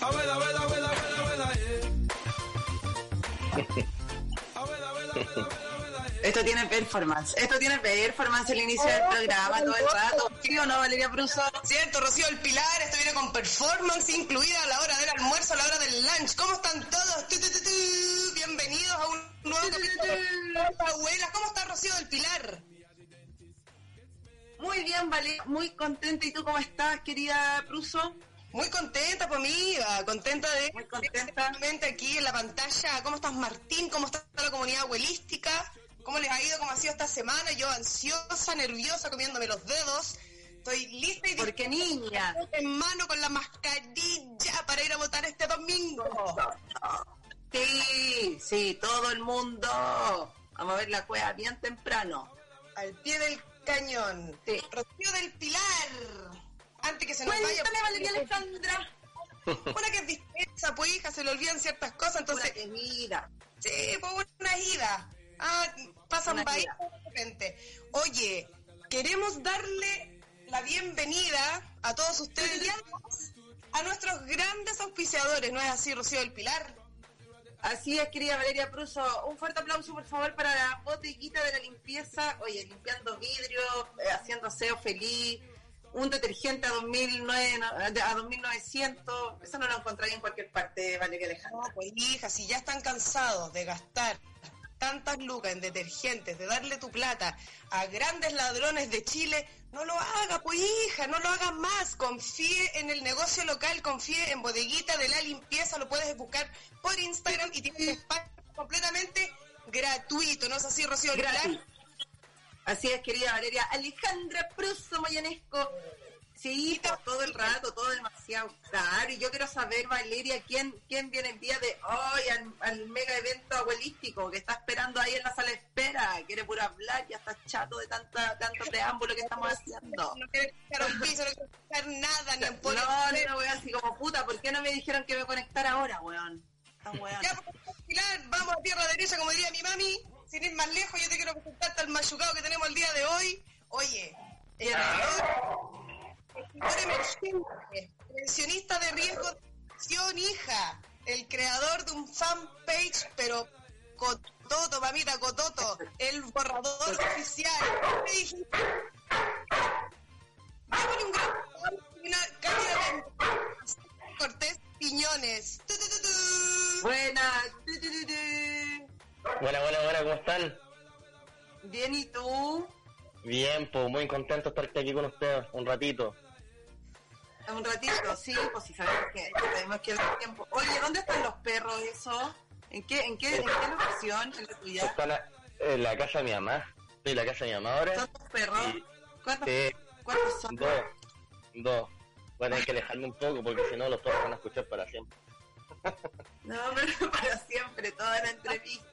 Abuela, abuela, abuela, abuela, abuela. Abuela, abuela, abuela. Esto tiene performance. Esto tiene performance el inicio del programa todo el rato. ¿Sí o no, Valeria Pruso? Cierto, Rocío El Pilar, esto viene con performance incluida a la hora del almuerzo, a la hora del lunch. ¿Cómo están todos? Bienvenidos a un nuevo capítulo de Abuelas. ¿Cómo está Rocío del Pilar? Muy bien, Valeria. Muy contenta. ¿Y tú cómo estás, querida Pruso? Muy contenta, pues amiga, contenta de Muy contenta. Aquí en la pantalla. ¿Cómo estás, Martín? ¿Cómo está la comunidad abuelística? ¿Cómo les ha ido? ¿Cómo ha sido esta semana? Yo ansiosa, nerviosa, comiéndome los dedos. Estoy lista y Porque niña. en mano con la mascarilla para ir a votar este domingo. Sí, sí, todo el mundo. Vamos a ver la cueva bien temprano. Al pie del cañón. Sí. Rocío del Pilar. Antes que se nos vaya. Cuéntame, Valeria Alejandra. Una que es dispensa, pues hija, se le olvidan ciertas cosas, entonces. Entonces, mira. Sí, pues una ida. Ah, pasan Una país de repente. Oye, queremos darle la bienvenida a todos ustedes a nuestros grandes auspiciadores, ¿no es así, Rocío del Pilar? Así es, querida Valeria Pruso. Un fuerte aplauso, por favor, para la botiquita de la limpieza. Oye, limpiando vidrio, eh, haciendo aseo feliz. Un detergente a 2009, no, a 2900. Eso no lo encontráis en cualquier parte, Valeria Alejandra. No, pues hija, si ya están cansados de gastar tantas lucas en detergentes, de darle tu plata a grandes ladrones de Chile, no lo haga, pues hija, no lo haga más. Confíe en el negocio local, confíe en Bodeguita de la Limpieza, lo puedes buscar por Instagram y tiene un espacio completamente gratuito, ¿no es así, Rocío? Gratis. Así es, querida Valeria. Alejandra Pruso Moyanesco. Sí, todo el rato, todo demasiado caro. Y yo quiero saber, Valeria, quién, quién viene el día de hoy al, al mega evento abuelístico que está esperando ahí en la sala de espera. Quiere puro hablar, ya está chato de tanta, tanto preámbulo que estamos haciendo. No quiere escuchar un piso, no quiere escuchar nada, ni en No, poli- no, weón, así como puta, ¿por qué no me dijeron que me conectara ahora, weón? Está weón. Ya, pues, vamos a tierra derecha, como diría mi mami. Sin ir más lejos, yo te quiero presentarte al machucado que tenemos el día de hoy. Oye, el escritor emergente, prevencionista de riesgo de adicción, hija, el creador de un fanpage, pero cototo, mamita, cototo, el borrador oficial. ¿Qué dijiste? Démosle un gran aplauso y una cálida bienvenida a Cortés Piñones. Tu, tu, tu. Buena. Buena, buena, buena, ¿cómo están? Bien, ¿y tú? Bien, pues muy contento de estar aquí con ustedes un ratito. Un ratito, sí, pues si sabemos que sabemos que el tiempo. Oye, ¿dónde están los perros eso? ¿En qué, en qué, en qué locación? ¿En la tuya? Están a- en la casa de mi mamá. Estoy en la casa de mi mamá ahora. ¿Son tus perros? ¿Cuántos, Sí, cuántos son? dos. Dos. A tener que alejarme un poco porque si no los perros van a escuchar para siempre. No, pero para siempre, toda la entrevista.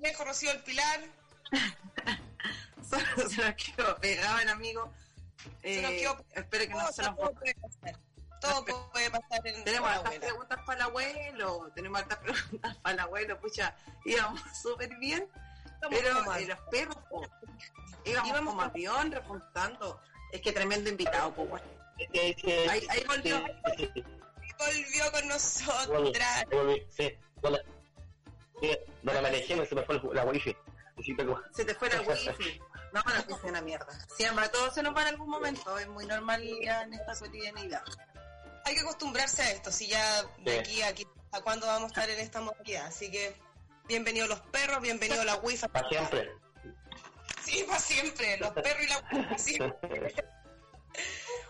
Lejos, Rocío el Pilar. Solo se nos quedó pegaban, amigo. Se nos Eh, quedó- espero que no Todo, se nos todo puede pasar. Todo puede pasar en Tenemos hartas preguntas para el abuelo, tenemos hartas preguntas para el abuelo, pucha, íbamos súper bien, Estamos pero eh, los perros, po, íbamos, como avión repuntando, es que tremendo invitado, pues bueno. Ahí- ahí volvió. sí, Volvió con nosotras. sí, hola. No alejé, me se me fue la wifi. Se te fue la wifi, no, la wifi es una mierda, siempre, a todos se nos va en algún momento, es muy normal ya en esta cotidianidad. Hay que acostumbrarse a esto, si ya de aquí a aquí a cuándo vamos a estar en esta modalidad. Así que bienvenidos los perros, bienvenido la wifi. para siempre. Sí, para siempre, los perros y la wifi siempre.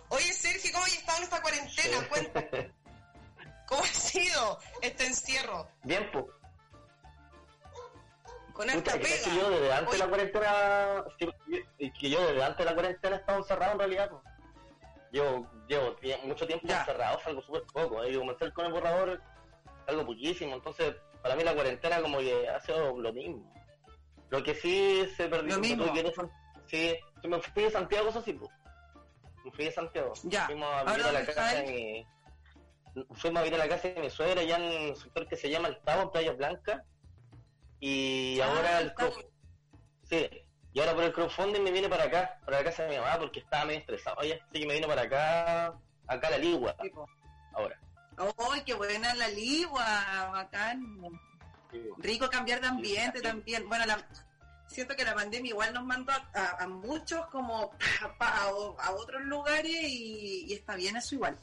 Oye, Sergio, ¿cómo has estado en esta cuarentena? Cuenta, ¿cómo ha sido este encierro? Bien, pues. Con Pucha, esta que pega. yo desde antes de la cuarentena, que- yo desde antes de la cuarentena he estado encerrado en realidad. pues. Llevo, llevo mucho tiempo Ya. encerrado, salgo súper poco. Ahí comencé con el borrador, algo poquísimo. Entonces, para mí la cuarentena como que ha sido lo mismo. Lo que sí se perdió, Lo mismo. sí, yo me fui de Santiago, eso sí, pues. Me fui de Santiago. Ya. Fuimos a vivir a la ¿dónde casa de mi... Fuimos a vivir a la casa de mi suegra allá en un sector que se llama El Tavo, en Playa Blanca. Y Ah, ahora el Sí, y ahora por el crowdfunding me viene para acá, para la casa de mi mamá, porque estaba medio estresado. Oye, así que me vino para acá, acá a la Ligua, ahora. ¡Ay, qué buena la ligua! Bacán. Rico cambiar de ambiente Sí. también. Bueno, la, siento que la pandemia igual nos mandó a, a- a muchos como a, a otros lugares y, y está bien eso igual.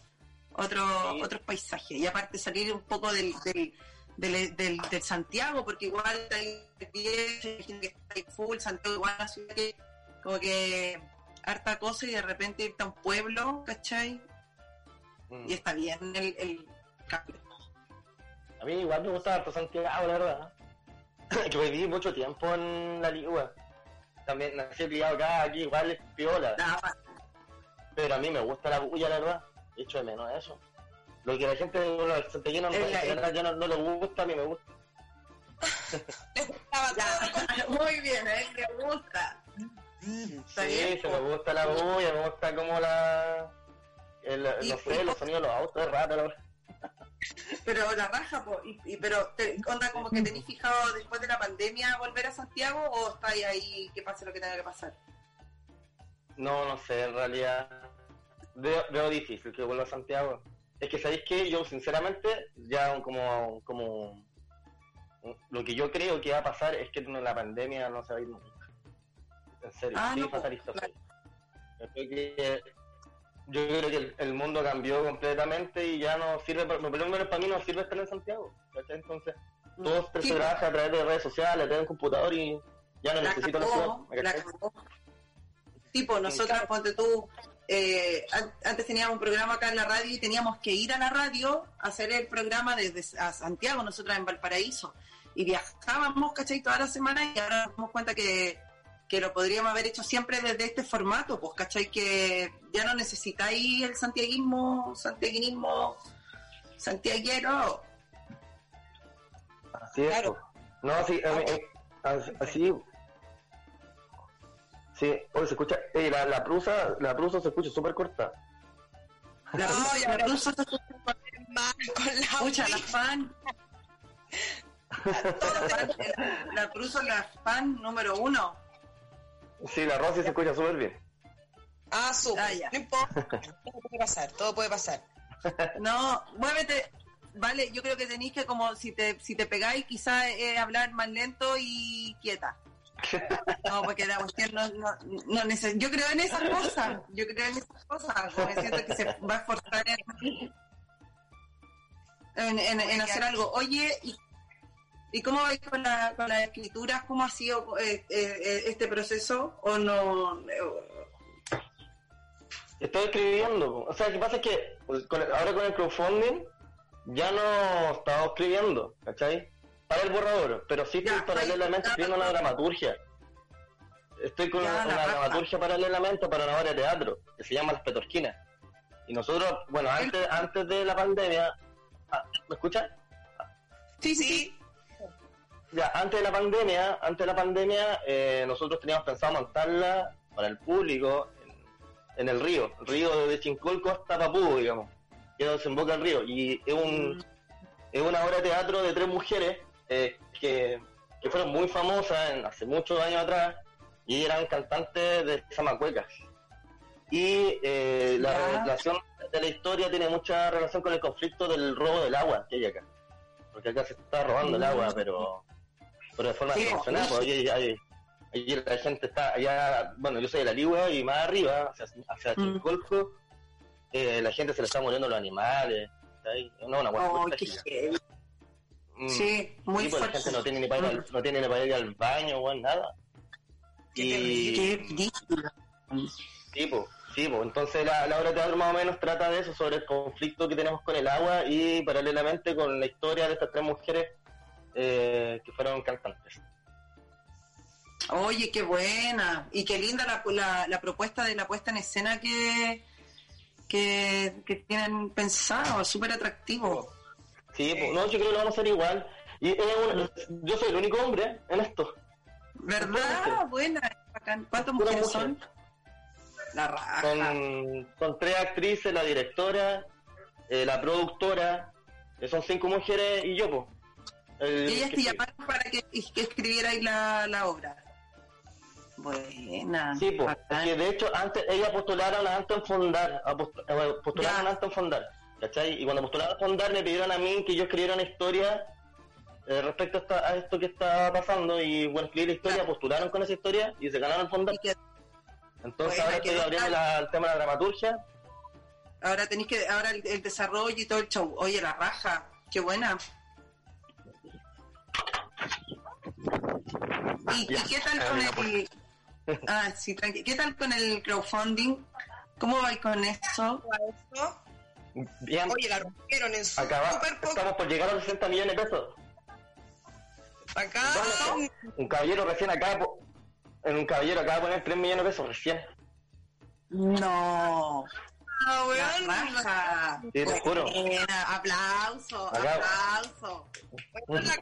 Otro, Sí. Otros paisajes. Y aparte salir un poco del, del, del, del- del Santiago, porque igual hay gente que está ahí full, Santiago igual una ciudad que como que harta cosa y de repente irte a un pueblo, ¿cachai? Mm. Y está bien el, el cambio. A mí igual me gusta harto Santiago, la verdad. que viví mucho tiempo en la Ligua. También nací criado acá, aquí igual es piola. Pero a mí me gusta la bulla, la verdad. Echo de menos eso. Lo que la gente, en general, ya no, no le gusta, a mí me gusta. Les gustaba todo. Muy bien, a él le gusta. Sí, bien, se me gusta la bulla, me gusta como la... El, Y- no sé, los sonidos de los autos, es raro, la. Pero la raja, po, y, y- pero te, onda como que tenés fijado después de la pandemia volver a Santiago o estáis ahí que pase lo que tenga que pasar. No, no sé, en realidad veo, veo difícil que vuelva a Santiago. Es que sabéis que yo sinceramente ya como, como lo que yo creo que va a pasar es que la pandemia no se va a ir nunca. En serio, Ah, sí, no, fatalista. claro. Yo creo que yo creo que el, el mundo cambió completamente y ya no sirve, para- por lo menos para mí no sirve estar en Santiago. Entonces, todo se Sí, trabaja a través de redes sociales, a través de un computador y ya no la necesito la ciudad. ¿me la cagó. Tipo, nosotros, ponte tú, eh, an- antes teníamos un programa acá en la radio y teníamos que ir a la radio a hacer el programa desde a Santiago, nosotras en Valparaíso. Y viajábamos, ¿cachai? Toda la semana y ahora nos damos cuenta que, que lo podríamos haber hecho siempre desde este formato, pues, ¿cachai? Que ya no necesitáis el santiaguismo, santiaguinismo, santiaguero. Así es. Claro. po. No, sí, eh, as- así. Sí, oye, se escucha. eh, la, la prusa, la prusa se escucha súper corta. La, No, y ahora- se Mal con la escucha, la fan. La, Prusa es la fan número uno. Sí, la Rosy se escucha súper bien. Ah, súper. Ah, ya. No importa. Todo puede pasar, todo puede pasar. No, muévete. Vale, yo creo que tenéis que como si te si te pegáis quizás eh, hablar más lento y quieta. No, porque la cuestión no, no, no neces- Yo creo en esas cosas. Yo creo en esas cosas. Como que siento que se va a esforzar en, en, en- en hacer algo. Oye, ¿y, y cómo vais con, la, con las escrituras? ¿Cómo ha sido eh, eh, este proceso? ¿O no? Eh, Estoy escribiendo. O sea, lo que pasa es que pues, con el- ahora con el crowdfunding ya no estaba escribiendo, ¿cachai? Para el borrador, pero sí estoy Ya, paralelamente escribiendo una dramaturgia. Estoy con Ya, una, dramaturgia paralelamente para una obra de teatro que se llama Las Petorquinas. Y nosotros, bueno, antes, antes de la pandemia, ah, ¿me escuchan? sí, sí. Ya, antes de la pandemia, antes de la pandemia, eh, nosotros teníamos pensado montarla para el público en, en el río, el río de Chincolco hasta Papú, digamos, que desemboca el río. Y es un es una obra de teatro de tres mujeres eh, que, que fueron muy famosas en- hace muchos años atrás y eran cantantes de Zamacuecas. Y eh, la relación de la historia tiene mucha relación con el conflicto del robo del agua que hay acá. Porque acá se está robando el agua, pero, pero de forma Sí, sí. ahí- ahí la gente está allá, bueno, yo soy de la Ligua y más arriba, hacia, hacia Mm. Eh, la gente se le está muriendo los animales. ¿cachai? No, una Oh, Sí, muy Sí, pues, la fuerte. gente no tiene ni para ir al, no tiene ni para ir al baño o nada. Qué Y Qué ridículo. sí, pues, sí, pues, entonces la, la obra de teatro más o menos trata de eso, sobre el conflicto que tenemos con el agua y paralelamente con la historia de estas tres mujeres eh, que fueron cantantes. Oye, qué buena. Y qué linda la, la, la propuesta de la puesta en escena que, que, que tienen pensado. Súper atractivo. Sí, pues, no, yo creo que lo vamos a hacer igual. Y yo soy el único hombre en esto. ¿Verdad? Buena, bacán. ¿Cuántas mujeres son? La raja. Son, son tres actrices, la directora, eh, la productora, eh, son cinco mujeres y yo, pues. Y ellas te llamaron para que, que escribierais la, la obra. Buena. Sí, pues. Que de hecho, antes ellas postularon a Anton Fondar, a post- postularon Ya. a Anton Fondar, ¿cachai? Y cuando postularon a Fondar me pidieron a mí que yo escribiera una historia eh, respecto a, esta- a esto que está pasando y bueno, escribí la historia, postularon con esa historia y se ganaron el Fondar. Entonces ahora estoy abriendo la- el tema de la dramaturgia. ahora tenéis que, ahora el, el desarrollo y todo el show. Oye, la raja, qué buena. ¿Y, qué tal con el... Ah, sí, tranqui. ¿Qué tal con el crowdfunding? ¿Cómo vais con eso? Eso. Bien, Oye, la rompieron en acaba, súper poco. estamos por llegar a los 60 millones de pesos. Acá ¿Dónde Un caballero recién acaba, en un caballero acaba de poner 3 millones de pesos recién. No. Ah, La weón, raja. Sí, te juro. Buena, aplauso, Acá. aplauso. la.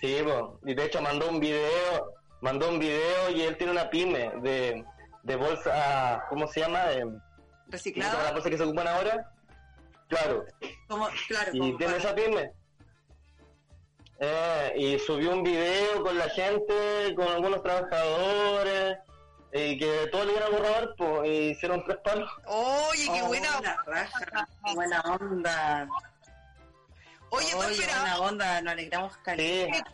Sí, po. y de hecho mandó un video, mandó un video y él tiene una pyme de, de bolsa, ¿cómo se llama? De, ¿cómo se llama la Reciclado. bolsa que se ocupan ahora? Claro, Como, claro, y como tiene para- esa pyme. Eh, y subió un video con la gente, con algunos trabajadores, y que todos le dieron al borrador, pues, y hicieron tres palos. Oye, qué Oh, buena. la raja, buena onda. Oye, tú Oye, buena onda, nos alegramos Sí, caleta.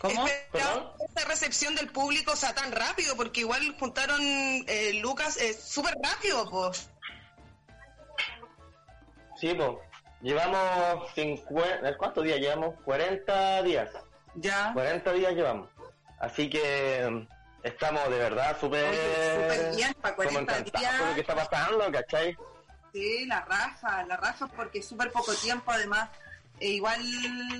¿Cómo? Esa recepción del público, o sea, tan rápido, porque igual juntaron eh, Lucas eh, súper rápido, pues. Sí, pues. Llevamos 50, ¿cuántos días llevamos? 40 días. Ya. 40 días llevamos. Así que mm, estamos de verdad súper súper bien, para como 40 encantados con lo que días. está pasando, ¿cachai? Sí, la raja, la raja porque es súper poco tiempo además. E igual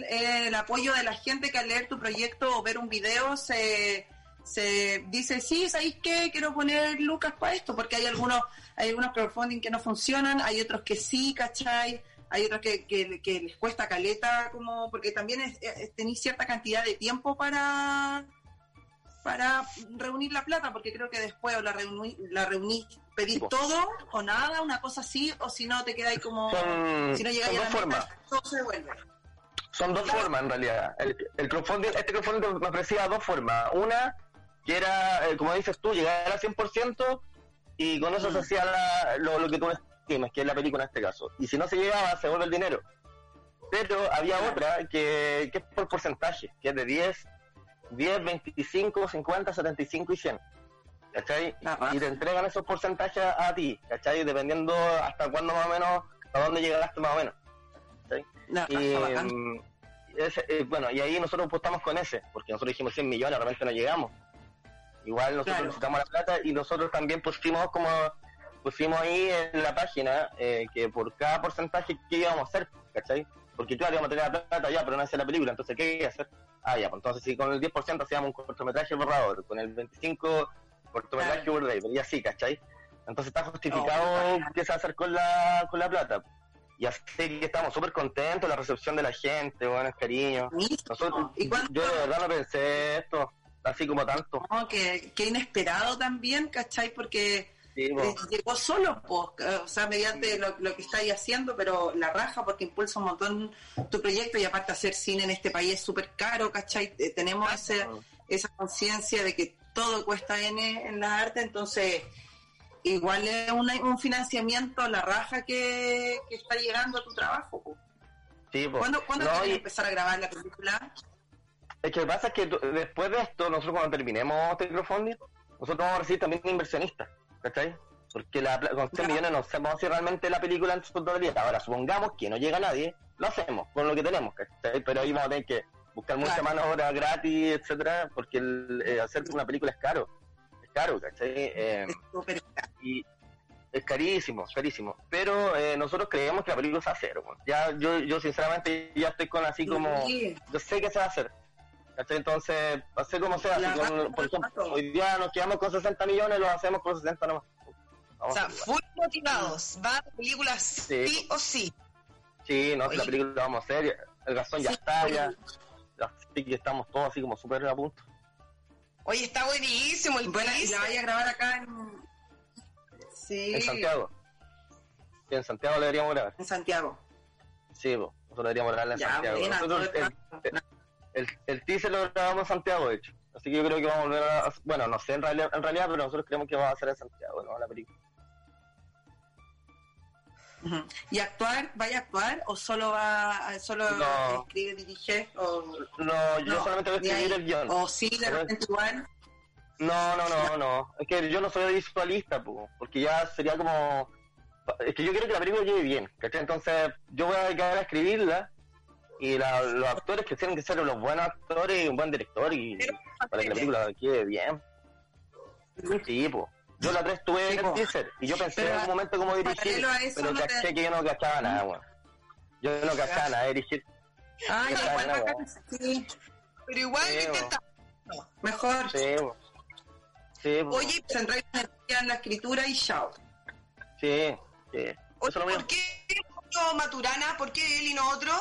eh, el apoyo de la gente que al leer tu proyecto o ver un video se, se dice, sí, ¿sabéis qué? Quiero poner lucas para esto, porque hay algunos, hay algunos crowdfunding que no funcionan, hay otros que sí, ¿cachai? Hay otros que, que, que les cuesta caleta, como porque también es- es- tenéis cierta cantidad de tiempo para para reunir la plata, porque creo que después o la reuní, la reuní pedir Tipo. todo o nada, una cosa así, o si no te quedáis como... Son, si no llegáis a la formas. todo se devuelve. Son dos formas en realidad. El, el crowdfunding, este crowdfunding me ofrecía dos formas. Una, que era, eh, como dices tú, llegar al 100% y con eso se Mm. hacía la- lo, lo que tú estimes, que es la película en este caso. Y si no se llegaba, se vuelve el dinero. Pero había otra que, que es por porcentaje, que es de 10, 10, 25, 50, 75 y 100. ¿Cachai? La raja. Y te entregan esos porcentajes a, ti, ¿cachai? Dependiendo hasta cuándo más o menos, a dónde llegaste más o menos. La raja, Y, mm, ese, eh, bueno, y ahí nosotros apostamos con ese, porque nosotros dijimos 100 millones, realmente no llegamos. Igual nosotros Claro. necesitamos la plata y nosotros también pusimos como pusimos ahí en la página eh, que por cada porcentaje que íbamos a hacer, ¿cachai? Porque claro, íbamos a tener la plata ya, pero no hacía la película, entonces ¿qué iba a hacer? Ah, ya, pues entonces si con el 10% hacíamos un cortometraje borrador, con el 25% cortometraje Claro. Y así, ¿cachai? Entonces está justificado qué se va a hacer con la, con la plata. Y así que estamos súper contentos, la recepción de la gente, bueno, el cariño. Nosotros, ¿Y cuánto? yo de verdad no pensé esto, así como tanto. No, que, que inesperado también, ¿cachai? Porque Sí, eh, llegó solo, pues, eh, o sea, mediante lo, lo que estáis haciendo, pero la raja porque impulsa un montón tu proyecto y aparte hacer cine en este país es súper caro, ¿cachai? Eh, tenemos ese, esa conciencia de que todo cuesta N en la arte, entonces igual es una- un financiamiento a la raja que, que está llegando a tu trabajo. po. Sí, po. ¿Cuándo, ¿cuándo No, y- empezar a grabar la película? Es que pasa es que después de esto, nosotros cuando terminemos este crowdfunding, nosotros vamos a recibir también inversionistas, ¿cachai? Porque la, con 100 Ya. millones no sabemos si realmente la película en su totalidad. Ahora, supongamos que no llega nadie, lo hacemos con lo que tenemos, ¿cachai? Pero ahí vamos a tener que buscar mucha mano obra gratis, etcétera, porque el, eh, hacer una película es caro. Es caro, ¿cachai? Eh, y es carísimo, es carísimo. Pero eh, nosotros creemos que la película se va a hacer. Ya, yo, yo sinceramente ya estoy con así como... Yo sé que se va a hacer. Entonces, hacer como sea. La así con- raja, por ejemplo, hoy día nos quedamos con 60 millones, lo hacemos con 60 nomás. O Vamos sea, a hacerlo. full motivados. Va a la película sí, Sí. o sí. Sí, no, Oye. la película la vamos a hacer. El gastón ya Sí, está, ya. así que estamos todos así como súper a punto. Oye, está buenísimo el Bueno, y la vaya a grabar acá en... Sí, En Santiago. Sí, en Santiago lo deberíamos grabar. en Santiago. Sí, nosotros deberíamos grabarla en Ya, Santiago. buena, Nosotros, todo el el, el, el- teaser lo grabamos en Santiago, de hecho. Así que yo creo que vamos a volver a... Bueno, no sé en realidad, en realidad pero nosotros creemos que va a ser en Santiago, ¿no? La película. ¿Y actuar? ¿Vaya a actuar o solo va solo No. escribe, dirige? O, No, yo no, solamente voy a escribir el guion. O sí, de repente igual. No, no, no, no. Es que yo no soy visualista, po, porque ya sería como... Es que yo quiero que la película llegue bien, ¿cachai? Entonces yo voy a dedicar a escribirla y la- los actores que tienen que ser los buenos actores y un buen director y para que la película quede bien. Sí, po. Yo la tres tuve en teaser y yo pensé Pero en algún momento cómo dirigir, pero no te- caché que yo no cachaba nada, weón. Yo no cachaba nada de dirigir. Ah, igual no. Sí, Pero igual Sí, bo. mejor. Sí, po. Sí. Oye, Centrar energía en la escritura y chao. Sí, sí. Oye. ¿por qué no Maturana? ¿Por qué él y no otro?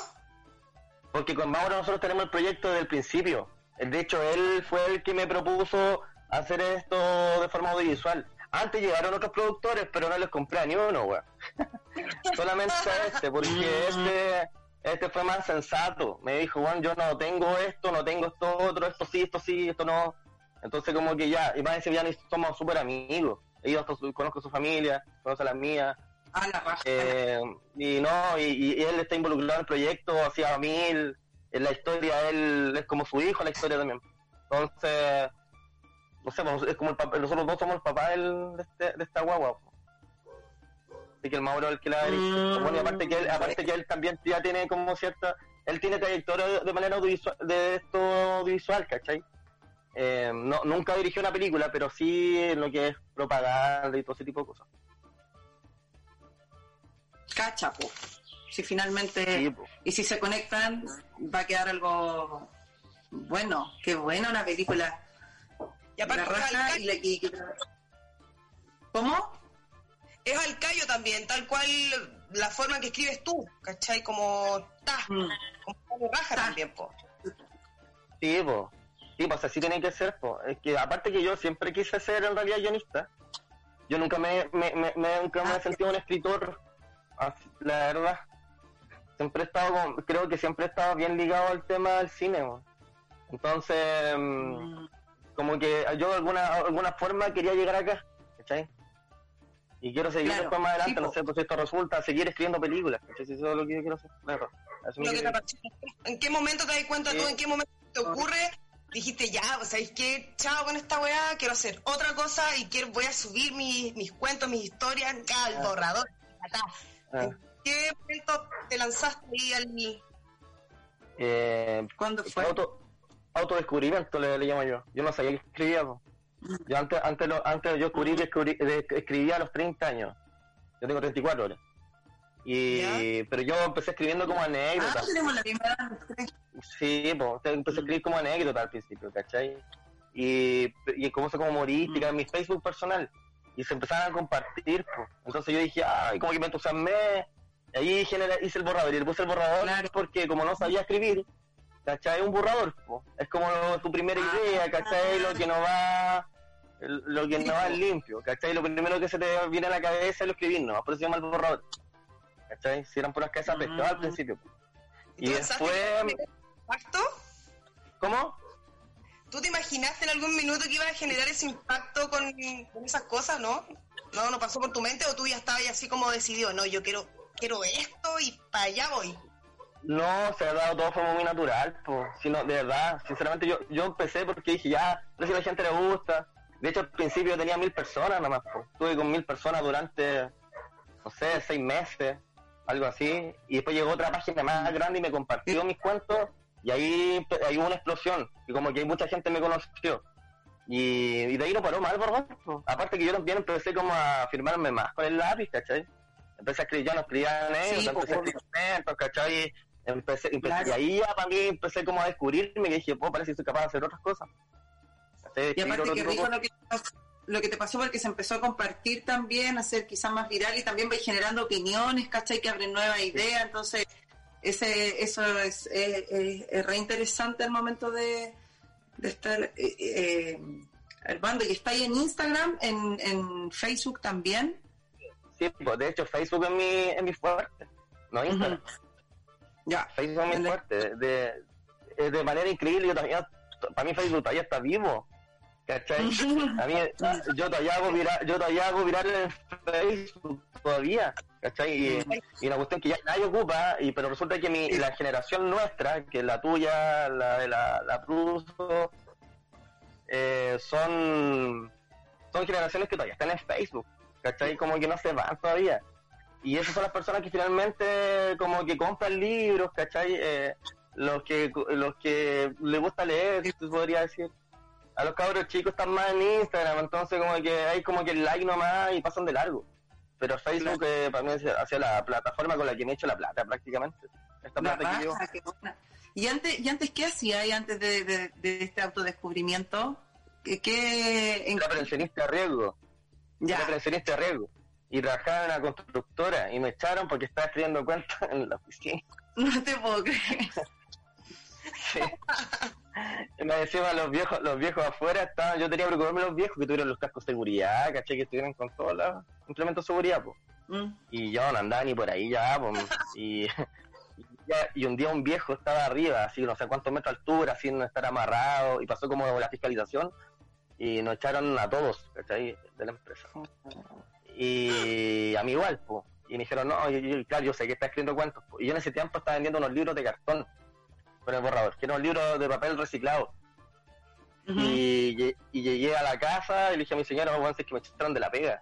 Porque con Mauro nosotros tenemos el proyecto desde el principio. De hecho, él fue el que me propuso hacer esto de forma audiovisual. Antes llegaron otros productores, pero no les compré a ni uno, weón. Solamente a este, porque este, este fue más sensato. Me dijo, Juan, yo no tengo esto, no tengo esto otro, esto sí, esto sí, esto no. Entonces como que ya, y más ya somos súper amigos. Ellos conozco su familia, conozco a la mía. A la. Eh, y no, y, y él está involucrado en el proyecto, hacía mil, en la historia, él es como su hijo, la historia también. Entonces, no sé, pues, es como el papá, nosotros dos somos el papá del- de, este- de esta guagua. po. Así que el Mauro es el que la. Mm. Bueno, y aparte que él, aparte que él también ya tiene como cierta, él tiene trayectoria de, de manera audiovisual, de esto audiovisual, ¿cachai? Eh, no, nunca dirigió una película, pero sí en lo que es propaganda y todo ese tipo de cosas. Cacha, po. Si finalmente. Sí, po. Y si se conectan, va a quedar algo bueno. Qué buena una película. Y aparte La es raja al, y la- y- ¿Cómo? es al callo también, tal cual la forma que escribes tú, ¿cachai? Como ta, Mm. como raja Ta. también, po. Sí, pues. Sí, pues así tiene que ser, pues. Es que aparte que yo siempre quise ser en realidad guionista. Yo nunca me, me, me- me- nunca me he sentido un escritor, así, la verdad. Siempre he estado, con- creo que siempre he estado bien ligado al tema del cine. Entonces, mm, Mm. como que yo de alguna, alguna forma quería llegar acá, ¿cachai? Y quiero seguir Claro, después más adelante, no sé, pues si esto resulta, seguir escribiendo películas, ¿cachai? Si eso es lo que yo quiero hacer, claro. Eso me Lo que te quiero- apasiona. ¿En qué momento te das cuenta Sí. tú? ¿En qué momento te ocurre? Dijiste, ya, o sea, es que chao con esta weá, quiero hacer otra cosa y quiero, voy a subir mis, mis cuentos, mis historias al Ah. borrador. acá. Ah. ¿En qué momento te lanzaste ahí al... Eh, ¿Cuándo fue? Auto, autodescubrimiento le, le llamo yo. Yo no sabía que escribía. po. Yo antes, antes, antes yo descubrí que escribía a los 30 años. Yo tengo 34 ahora. Y, pero yo empecé escribiendo como Ah, anécdota. tenemos la misma. Sí, pues, empecé a escribir como anécdota al principio, ¿cachai? Y, y como eso como humorística en mi Facebook personal. Y se empezaron a compartir, pues. Entonces yo dije, ay, como que me entusiasmé. Y ahí genera- hice el borrador. Y le puse el borrador Claro. porque como no sabía escribir, ¿cachai? Un borrador, po. Es como tu primera Ah. idea, ¿cachai? Lo que no va... Lo que no va limpio, ¿cachai? Lo primero que se te viene a la cabeza es lo escribir, ¿no? Por eso se llama el borrador. ¿Cachai? Si eran puras cabezas pescadas al principio. po. Y ¿Tú pensaste después... impacto? ¿Cómo? ¿Tú te imaginaste en algún minuto que iba a generar ese impacto con, esas cosas, no? ¿No no pasó por tu mente o tú ya estabas así como decidido, no, yo quiero quiero esto y para allá voy? No, se ha dado todo fue muy natural, pues. Sino, de verdad, sinceramente yo, yo empecé porque dije, ya, no sé si la gente le gusta. De hecho, al principio tenía mil personas nada más. Estuve con mil personas durante, no sé, seis meses, algo así. Y después llegó otra página más grande y me compartió mis cuentos. Y ahí, empe- ahí hubo una explosión. Y como que mucha gente me conoció. Y, y de ahí no paró mal. Pues. Aparte que yo también empecé como a firmarme más con el lápiz, ¿cachai? Empecé a escribir, ya no escribía en ellos, Sí, empecé a pues, escribir cuentos, ¿cachai? Empecé, empecé- Claro. y ahí ya para mí empecé como a descubrirme que dije, pues parece que soy capaz de hacer otras cosas. ¿Cachai? Y aparte que rico lo que, te pasó- lo que te pasó porque se empezó a compartir también, a ser quizás más viral y también vais generando opiniones, ¿cachai? Que abren nuevas ideas, entonces ese, eso es, es, es- es re interesante al momento de, de estar eh, eh, armando. Y está ahí en Instagram, en, en Facebook también. Sí, pues de hecho Facebook es mi, es mi fuerte, no Instagram. Ya. Facebook es mi fuerte. De, de, de manera increíble, yo todavía, para mí Facebook todavía está vivo. ¿Cachai? A mí, yo todavía hago viral, yo todavía hago viral en Facebook todavía, ¿cachai? Y, y una cuestión que ya nadie ocupa, y pero resulta que mi, la generación nuestra, que la tuya, la de la, la Pruso, eh, son, son generaciones que todavía están en Facebook, ¿cachai? Como que no se van todavía. Y esas son las personas que finalmente como que compran libros, ¿cachai? Eh, los que los que les gusta leer, podría decir. A los cabros chicos están más en Instagram, entonces como que hay como que el like nomás y pasan de largo. Pero Facebook eh, para mí hacia la plataforma con la que me he hecho la plata prácticamente. Esta La plata que yo... ¿Y antes, ¿Y antes qué hacía y antes de, de- de este autodescubrimiento? ¿Qué, en- Era de riesgo. ya, Era de riesgo. Y trabajaba en una constructora y me echaron porque estaba escribiendo cuentas en la oficina. no te puedo creer. Sí. Me decían los viejos, los viejos afuera estaban, yo tenía que preocuparme los viejos que tuvieron los cascos de seguridad, caché que estuvieran con todos los implementos de seguridad, pues. Mm. Y yo no andaba ni por ahí ya, pues. Y, un día un viejo estaba arriba, así no sé cuántos metros de altura, sin estar amarrado, y pasó como la fiscalización, y nos echaron a todos, ¿cachai? De la empresa. Y a mí igual, pues. Y me dijeron, no, yo, yo- claro, yo sé que está escribiendo cuentos. Y yo en ese tiempo estaba vendiendo unos libros de cartón con el borrador, que eran unos libros de papel reciclado. Y, lle- y llegué a la casa y le dije a mi señora, bueno, es que me echaron de la pega.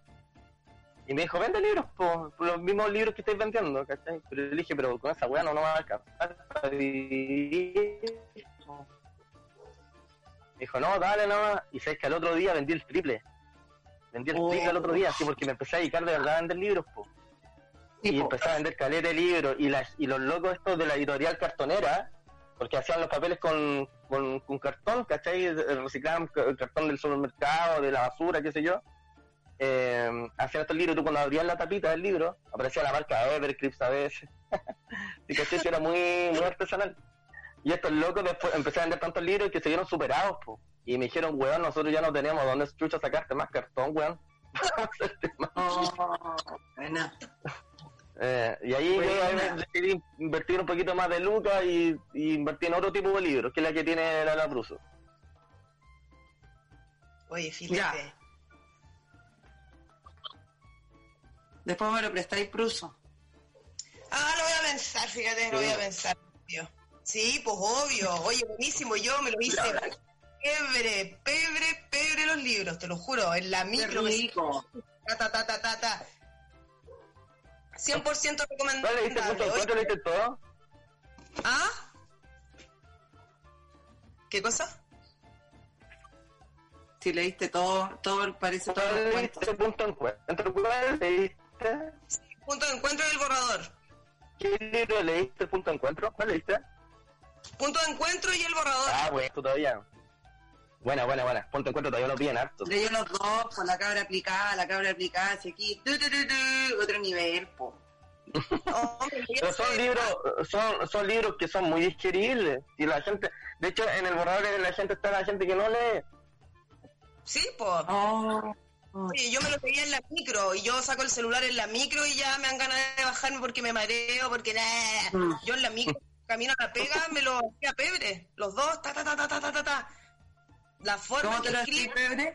Y me dijo, vende libros, po, los mismos libros que estáis vendiendo, ¿cachai? Pero le dije, pero con esa weá no, no va a alcanzar para vivir. Me dijo, no, dale nomás. Y sabes que al otro día vendí el triple. Vendí el Oh. triple al otro día, así porque me empecé a dedicar de verdad a vender libros, po. Sí, Y po. empecé a vender caleta de libros. Y, las, y los locos estos de la editorial cartonera, porque hacían los papeles con, con, con cartón, ¿cachai? Reciclaban el cartón del supermercado, de la basura, qué sé yo. Eh, hacían estos libros tú cuando abrías la tapita del libro, aparecía la marca Evercrisp a veces. y caché que era muy, artesanal. Y estos locos después empecé a vender tantos libros que se vieron superados, po. Y me dijeron, weón, nosotros ya no tenemos dónde chucha sacarte más cartón, weón. Oh, buena. Eh, y ahí yo Buena. ahí decidí invertir un poquito más de lucas y, y invertir en otro tipo de libros, que es la que tiene la Labruso. Oye. Ya. Después me lo prestáis pruso. Ah, lo voy a pensar, fíjate, lo voy a pensar. tío. Sí, pues obvio. Oye, buenísimo. Yo me lo hice pebre, pebre, pebre los libros, te lo juro. En la Qué micro, me- ta, ta, ta, ta, ta, ta. 100% ¿Cuál leíste el punto recomendable. de Oye, encuentro? ¿Leíste todo? ¿Ah? ¿Qué cosa? Si leíste todo, todo parece todo ¿Cuál los leíste punto de encuentro? ¿Cuál leíste? Punto de encuentro y el borrador. ¿Qué libro leíste punto de encuentro? ¿Cuál leíste? Punto de encuentro y el borrador. Ah, bueno, tú todavía. Buena, buena, buena. Punto encuentro todavía los bien harto. Pero los dos, pues la cabra aplicada, la cabra aplicada, así aquí, otro nivel, po. oh, son libros, son, son libros que son muy digeribles. Y la gente, de hecho, en el borrador de la gente está la gente que no lee. Sí, po. Oh. Sí, yo me lo pedía en la micro y yo saco el celular en la micro y ya me dan ganas de bajarme porque me mareo, porque nah. yo en la micro camino a la pega, me lo hacía pebre, los dos, ta ta ta ta ta ta ta la forma ¿Cómo te que escribe.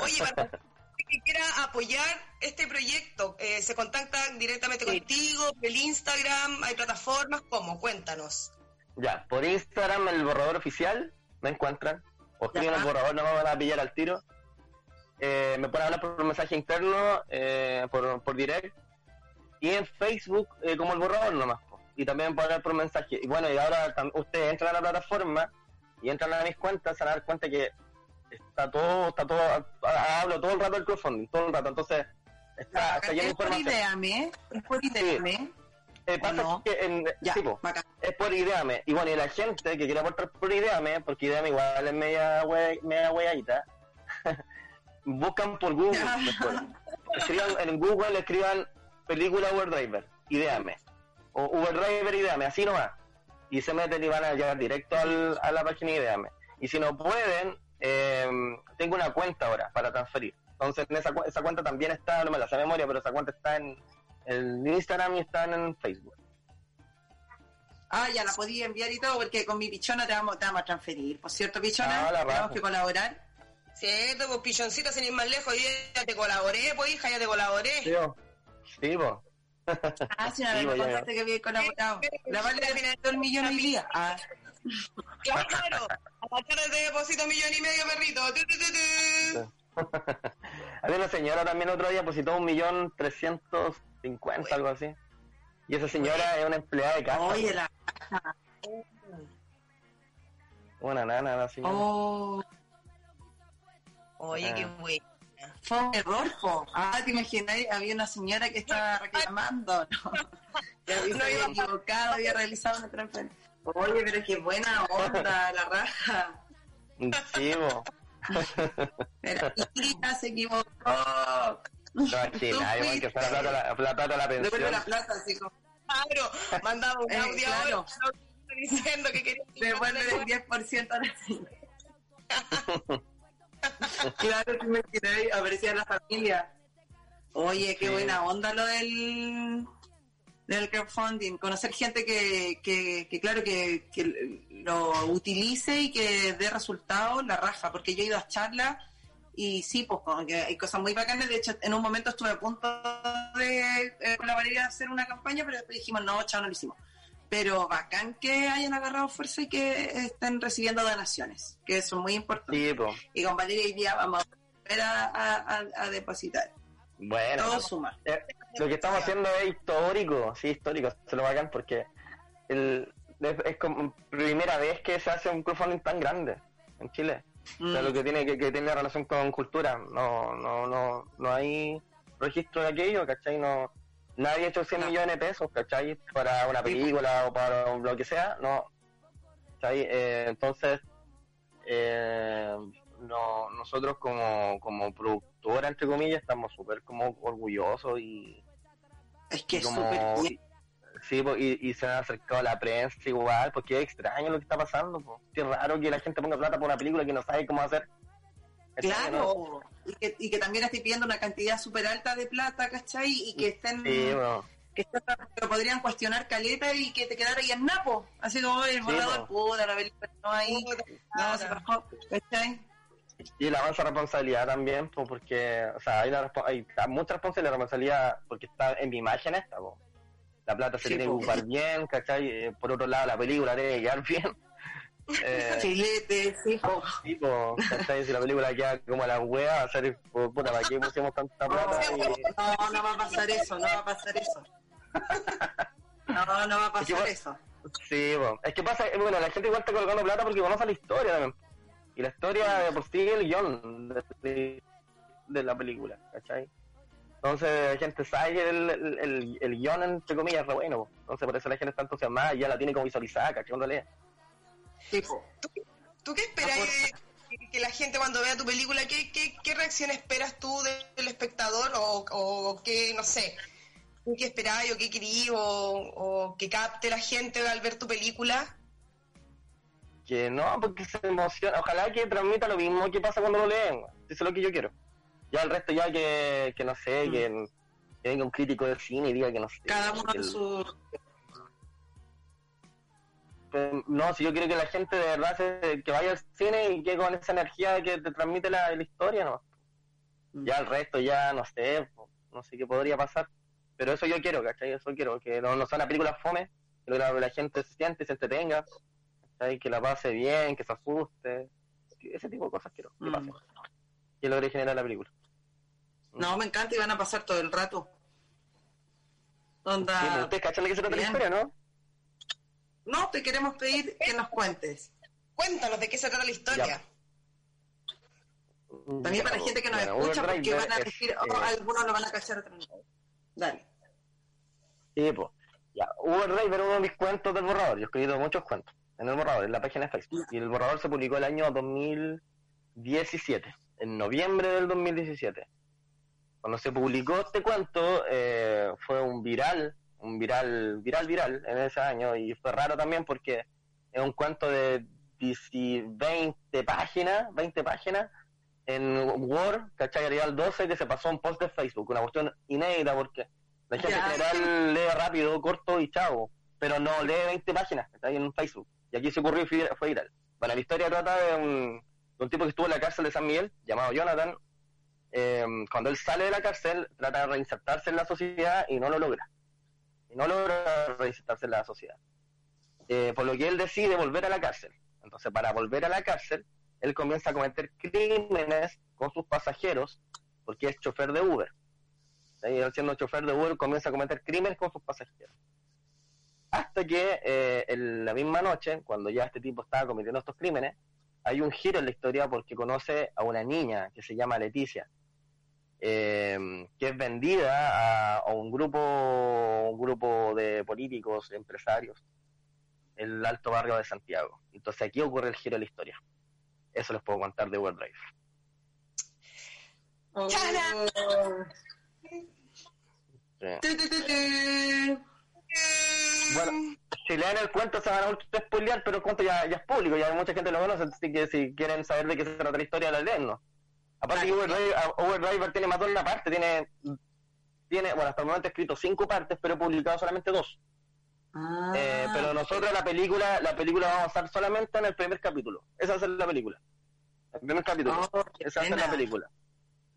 Oye, para que quiera apoyar este proyecto, eh, se contactan directamente Sí. contigo, el Instagram, hay plataformas, ¿cómo? Cuéntanos. Ya, por Instagram, el borrador oficial, me encuentran. O escriben el borrador, no me van a pillar al tiro. Eh, me pueden hablar por un mensaje interno, eh, por, por direct. Y en Facebook, eh, como el borrador nomás. Y también hablar por mensaje. Y bueno, y ahora ustedes entran a la plataforma y entran a mis cuentas, se van a dar cuenta que está todo, está todo, ha- hablo todo el rato del crowdfunding, todo el rato. Entonces, está, está lleno de Es por información. ideame, es por ideame. Eh, pasa no? que en, Ya, sí, po, bacán. es por Ideame. Y bueno, y la gente que quiere aportar por Ideame, porque Ideame igual es media, hue, media hueadita, buscan por Google. Escriban en Google, escriban película Uber Driver, ideame. O Uber Driver, ideame, así nomás. Y se meten y van a llegar directo al- a la página ideame. Y si no pueden, eh, tengo una cuenta ahora para transferir. Entonces, en esa, esa cuenta también está, no me la sé memoria, pero esa cuenta está en, en Instagram y está en Facebook. Ah, ya la podía enviar y todo, porque con mi pichona te vamos, te vamos a transferir. Por cierto, pichona, Ah, la tenemos que colaborar. Cierto, pues pichoncito, sin ir más lejos, yo ya te colaboré, pues hija, ya te colaboré. Sí, po. Ah, sí, una vez me contaste que había colaborado. La vale de el millón hoy día. Ah, Claro, a la tarde te deposito un millón y medio, perrito. Tu, tu, tu, tu. Había una señora también otro día depositó un millón trescientos cincuenta, algo así. Y esa señora es una empleada de casa. oye, la... Una nana, la señora. Oh, Oye, Ah. qué bueno. Fue un error, po. Ah, te imaginas, había una señora que estaba reclamando, ¿no? Que había, No había equivocado, había realizado una transferencia. Oye, pero qué buena onda, la raja. Sí, po. Pero Irina se equivocó. No, Imagina, igual que fue la plata, la, la plata de la Devuelve pensión. la plata, así como, Claro, mandaba un Eh, audio claro. ahora diciendo que quería devuelve el 10% a la señora. Claro, te imaginas, aparecía la familia. Oye, qué Sí. buena onda lo del, del crowdfunding. Conocer gente que, que, que claro, que, que lo utilice y que dé resultados, la raja. Porque yo he ido a charlas y sí, pues como que hay cosas muy bacanas. De hecho, en un momento estuve a punto de eh, con la Valeria hacer una campaña, pero después dijimos, no, chao, no lo hicimos. Pero bacán que hayan agarrado fuerza y que estén recibiendo donaciones, que eso es muy importante. Sí. Y con Valeria hoy día vamos a volver a, a- a- a depositar. Bueno. Todo suma. Eh, lo que estamos haciendo es histórico, sí, histórico, se lo bacán porque el, es, es como primera vez que se hace un crowdfunding tan grande en Chile. O sea, Mm. lo que tiene que, que tiene relación con cultura, no, no, no, no hay registro de aquello, ¿cachai? No, nadie ha hecho 100 No. millones de pesos, ¿cachai? Para una película o para lo que sea, no. ¿cachai? Eh, entonces, eh, no, nosotros como, como productora, entre comillas, estamos súper como orgullosos y, Es que es como súper bien. sí po, y, y se han acercado a la prensa igual porque es extraño lo que está pasando po. Qué raro que la gente ponga plata por una película que no sabe cómo hacer. Claro. Y que, y que también estoy pidiendo una cantidad súper alta de plata, ¿cachai? Y que estén, sí po. que lo podrían cuestionar caleta y que te quedara ahí en Napo. Así como el Sí, borrador, puta, la película no ahí. No, se bajó, ¿cachai? y la avanza responsabilidad también po, porque o sea hay, una hay mucha responsabilidad responsabilidad porque está en mi imagen esta po. la plata se Sí, tiene que ocupar bien ¿cachai? Eh, por otro lado la película tiene que quedar bien eh, Chilete, sí. Si la película queda como la wea, va a ser, pu- puta, ¿para qué pusimos tanta plata? Y- No, no va a pasar eso, no va a pasar eso. No, no va a Es que pasar eso. Sí, es que pasa, bueno, la gente igual está colgando plata porque conoce la historia también. Y la historia de por sí es el guion de, de la película, ¿cachai? Entonces la gente sabe que el, el, el, el guion, entre comillas, es re bueno. po. Entonces por eso la gente está entusiasmada y ya la tiene como visualizada, ¿cachai? Cuando lee. Sí, po. ¿Tú qué esperas de que la gente cuando vea tu película, qué, qué, qué reacción esperas tú del espectador o, o qué, no sé, qué esperáis o qué querí o, o que capte la gente al ver tu película? Que no, porque se emociona. Ojalá que transmita lo mismo que pasa cuando lo leen. Eso es lo que yo quiero. Ya el resto ya que, que no sé, que, que venga un crítico de cine y diga que no sé. Cada uno que en su... No, si yo quiero que la gente de verdad se- que vaya al cine y que con esa energía que te transmite la, la historia, ¿no? Ya el resto ya no sé, no sé qué podría pasar. Pero eso yo quiero, ¿cachai? Eso quiero, que no, no sea una película fome, que la, la gente se siente y se entretenga, ¿cachai? Que la pase bien, que se asuste. Ese tipo de cosas quiero que Mm. pase. Que logre generar la película. No, me encanta y van a pasar todo el rato. Onda... Sí, pues, ¿Ustedes cachan de qué se trata la historia, no? No, te queremos pedir que nos cuentes. Cuéntanos de qué se trata la historia. También para la gente que nos Bueno, escucha, porque van a es, decir, oh, eh, algunos lo van a cachar, otros no. Dale. Sí, pues. Ya, Uber Driver uno de mis cuentos del borrador. Yo he escrito muchos cuentos en el borrador, en la página de Facebook. Y el borrador se publicó el año 2017, en noviembre del 2017. Cuando se publicó este cuento, eh, fue un viral, un viral, viral, viral en ese año, y fue raro también porque es un cuento de 10 20 páginas, 20 páginas, en Word, ¿cachai? Arriba al 12, que se pasó un post de Facebook, una cuestión inédita porque la gente en general lee rápido, corto y chavo, pero no lee 20 páginas, está ahí en Facebook. Y aquí se ocurrió y fue fue viral. Bueno, la historia trata de un, de un tipo que estuvo en la cárcel de San Miguel, llamado Jonathan. Eh, cuando él sale de la cárcel, trata de reinsertarse en la sociedad y no lo logra. Y no logra reinsertarse en la sociedad. Eh, por lo que él decide volver a la cárcel. Entonces, para volver a la cárcel, él comienza a cometer crímenes con sus pasajeros, porque es chofer de Uber. Y él siendo chofer de Uber comienza a cometer crímenes con sus pasajeros. Hasta que eh, en la misma noche, cuando ya este tipo estaba cometiendo estos crímenes, hay un giro en la historia porque conoce a una niña que se llama Leticia, eh, que es vendida a, a un grupo un grupo de políticos, empresarios, en el alto barrio de Santiago. Entonces aquí ocurre el giro de la historia. Eso les puedo contar de Uber Drive. Oh. Sí. Bueno, si leen el cuento se van a spoilear, pero el cuento ya, ya es público, ya mucha gente lo conoce, así que si quieren saber de qué se trata la historia, la leen, ¿no? Aparte que Uber Driver, Uber Driver tiene más de una parte, tiene, tiene, bueno, hasta el momento he escrito cinco partes, pero he publicado solamente dos. Ah, Eh, pero nosotros la película, la película vamos a estar solamente en el primer capítulo. Esa va ser la película. El primer capítulo. Oh, Esa va ser pena. la película.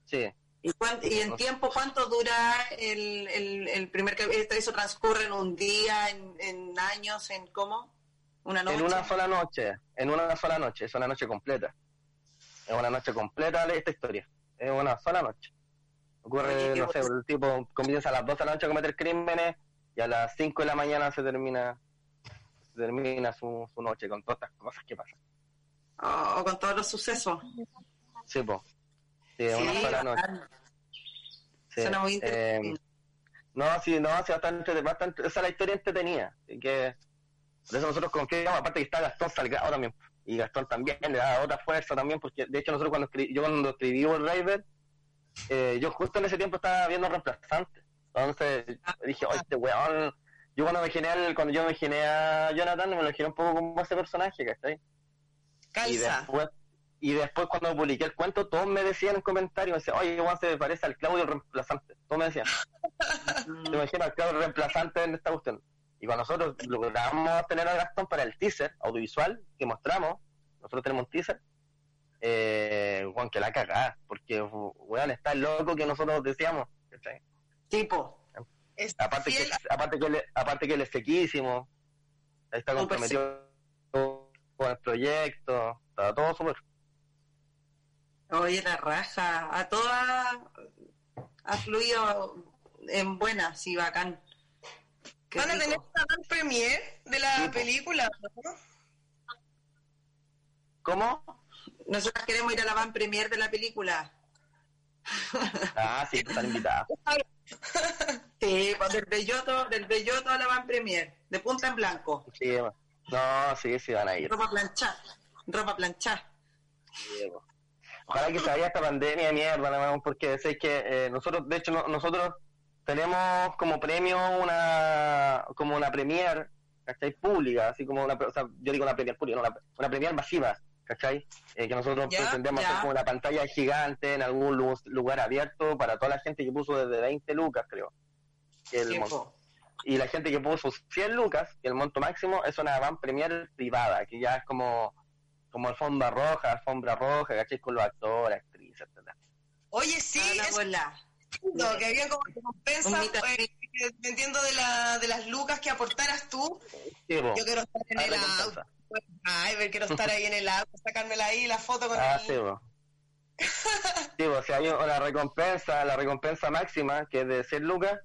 Sí. ¿Y, en tiempo cuánto dura el, el, el primer capítulo? ¿Eso transcurre en un día, en, en años, en cómo? ¿Una noche? En una sola noche, en una sola noche, es una noche completa. Es una noche completa de esta historia. Es una sola noche. Ocurre, Oye, no sé, el tipo comienza a las 12 de la noche a cometer crímenes y a las 5 de la mañana se termina se termina su, su noche con todas estas cosas que pasan. Oh, con todos los sucesos. Sí, po. Sí, es una Sí, sola noche. Sí. Suena muy Eh, interesante. no, sí, no, sí, bastante, bastante, esa es la historia entretenida. Así que, por eso nosotros confiamos, aparte que está Gastón Salgado también. Y Gastón también le da otra fuerza también, porque de hecho nosotros cuando escribí, yo cuando escribí World Driver, eh, yo justo en ese tiempo estaba viendo reemplazantes. Entonces dije, oye, este weón, yo cuando me al- cuando yo me imaginé a Jonathan, me lo imaginé un poco como ese personaje, ¿cachai? Y Calza. después, y después cuando publiqué el cuento, todos me decían en comentarios, me decían, oye, Juan se parece al Claudio reemplazante. Todos me decían, te imaginas al Claudio reemplazante en esta cuestión. Y cuando nosotros logramos tener a Gastón para el teaser audiovisual que mostramos, nosotros tenemos un teaser, eh, Juan, que la cagá, porque, weón, está el loco que nosotros decíamos, ¿cachai? Tipo. Es Aparte que, fiel aparte que, él, aparte que él es sequísimo, ahí está Súper comprometido con el proyecto, está todo súper. Oye, la raja. A todas ha fluido en buena, sí, bacán. Van a tener una premiere de la película, ¿no? ¿Cómo? Nosotros queremos ir a la van premier de la película. Ah, sí, están invitados. Sí, pues del Belloto, del Belloto a la van premier, de punta en blanco. Sí, no, sí, sí van a ir. Ropa planchada. Ropa planchada. Sí, po. Ojalá que se vaya esta pandemia de mierda, porque sé que eh, nosotros, de hecho, no- nosotros tenemos como premio una como una premier, ¿cachai? Pública, así como una, o sea, yo digo una premier pública, no, una, una premier masiva, ¿cachai? Eh, que nosotros pretendemos hacer como una pantalla gigante en algún lu- lugar abierto para toda la gente que puso desde 20 lucas, creo. el Sí, y la gente que puso 100 lucas, que el monto máximo es una van premier privada, que ya es como como alfombra roja, alfombra roja, ¿cachai? Con los actores, actrices, etcétera. Oye, sí, Ah, es que habían como eh, dependiendo de, la, de las lucas que aportaras tú. Sí. Yo quiero estar en el auto. Ay, ver, quiero estar ahí en el auto, sacármela ahí, la foto con Ah, el... sí, po. Sí, po, si hay una recompensa, la recompensa máxima, que es de 100 lucas,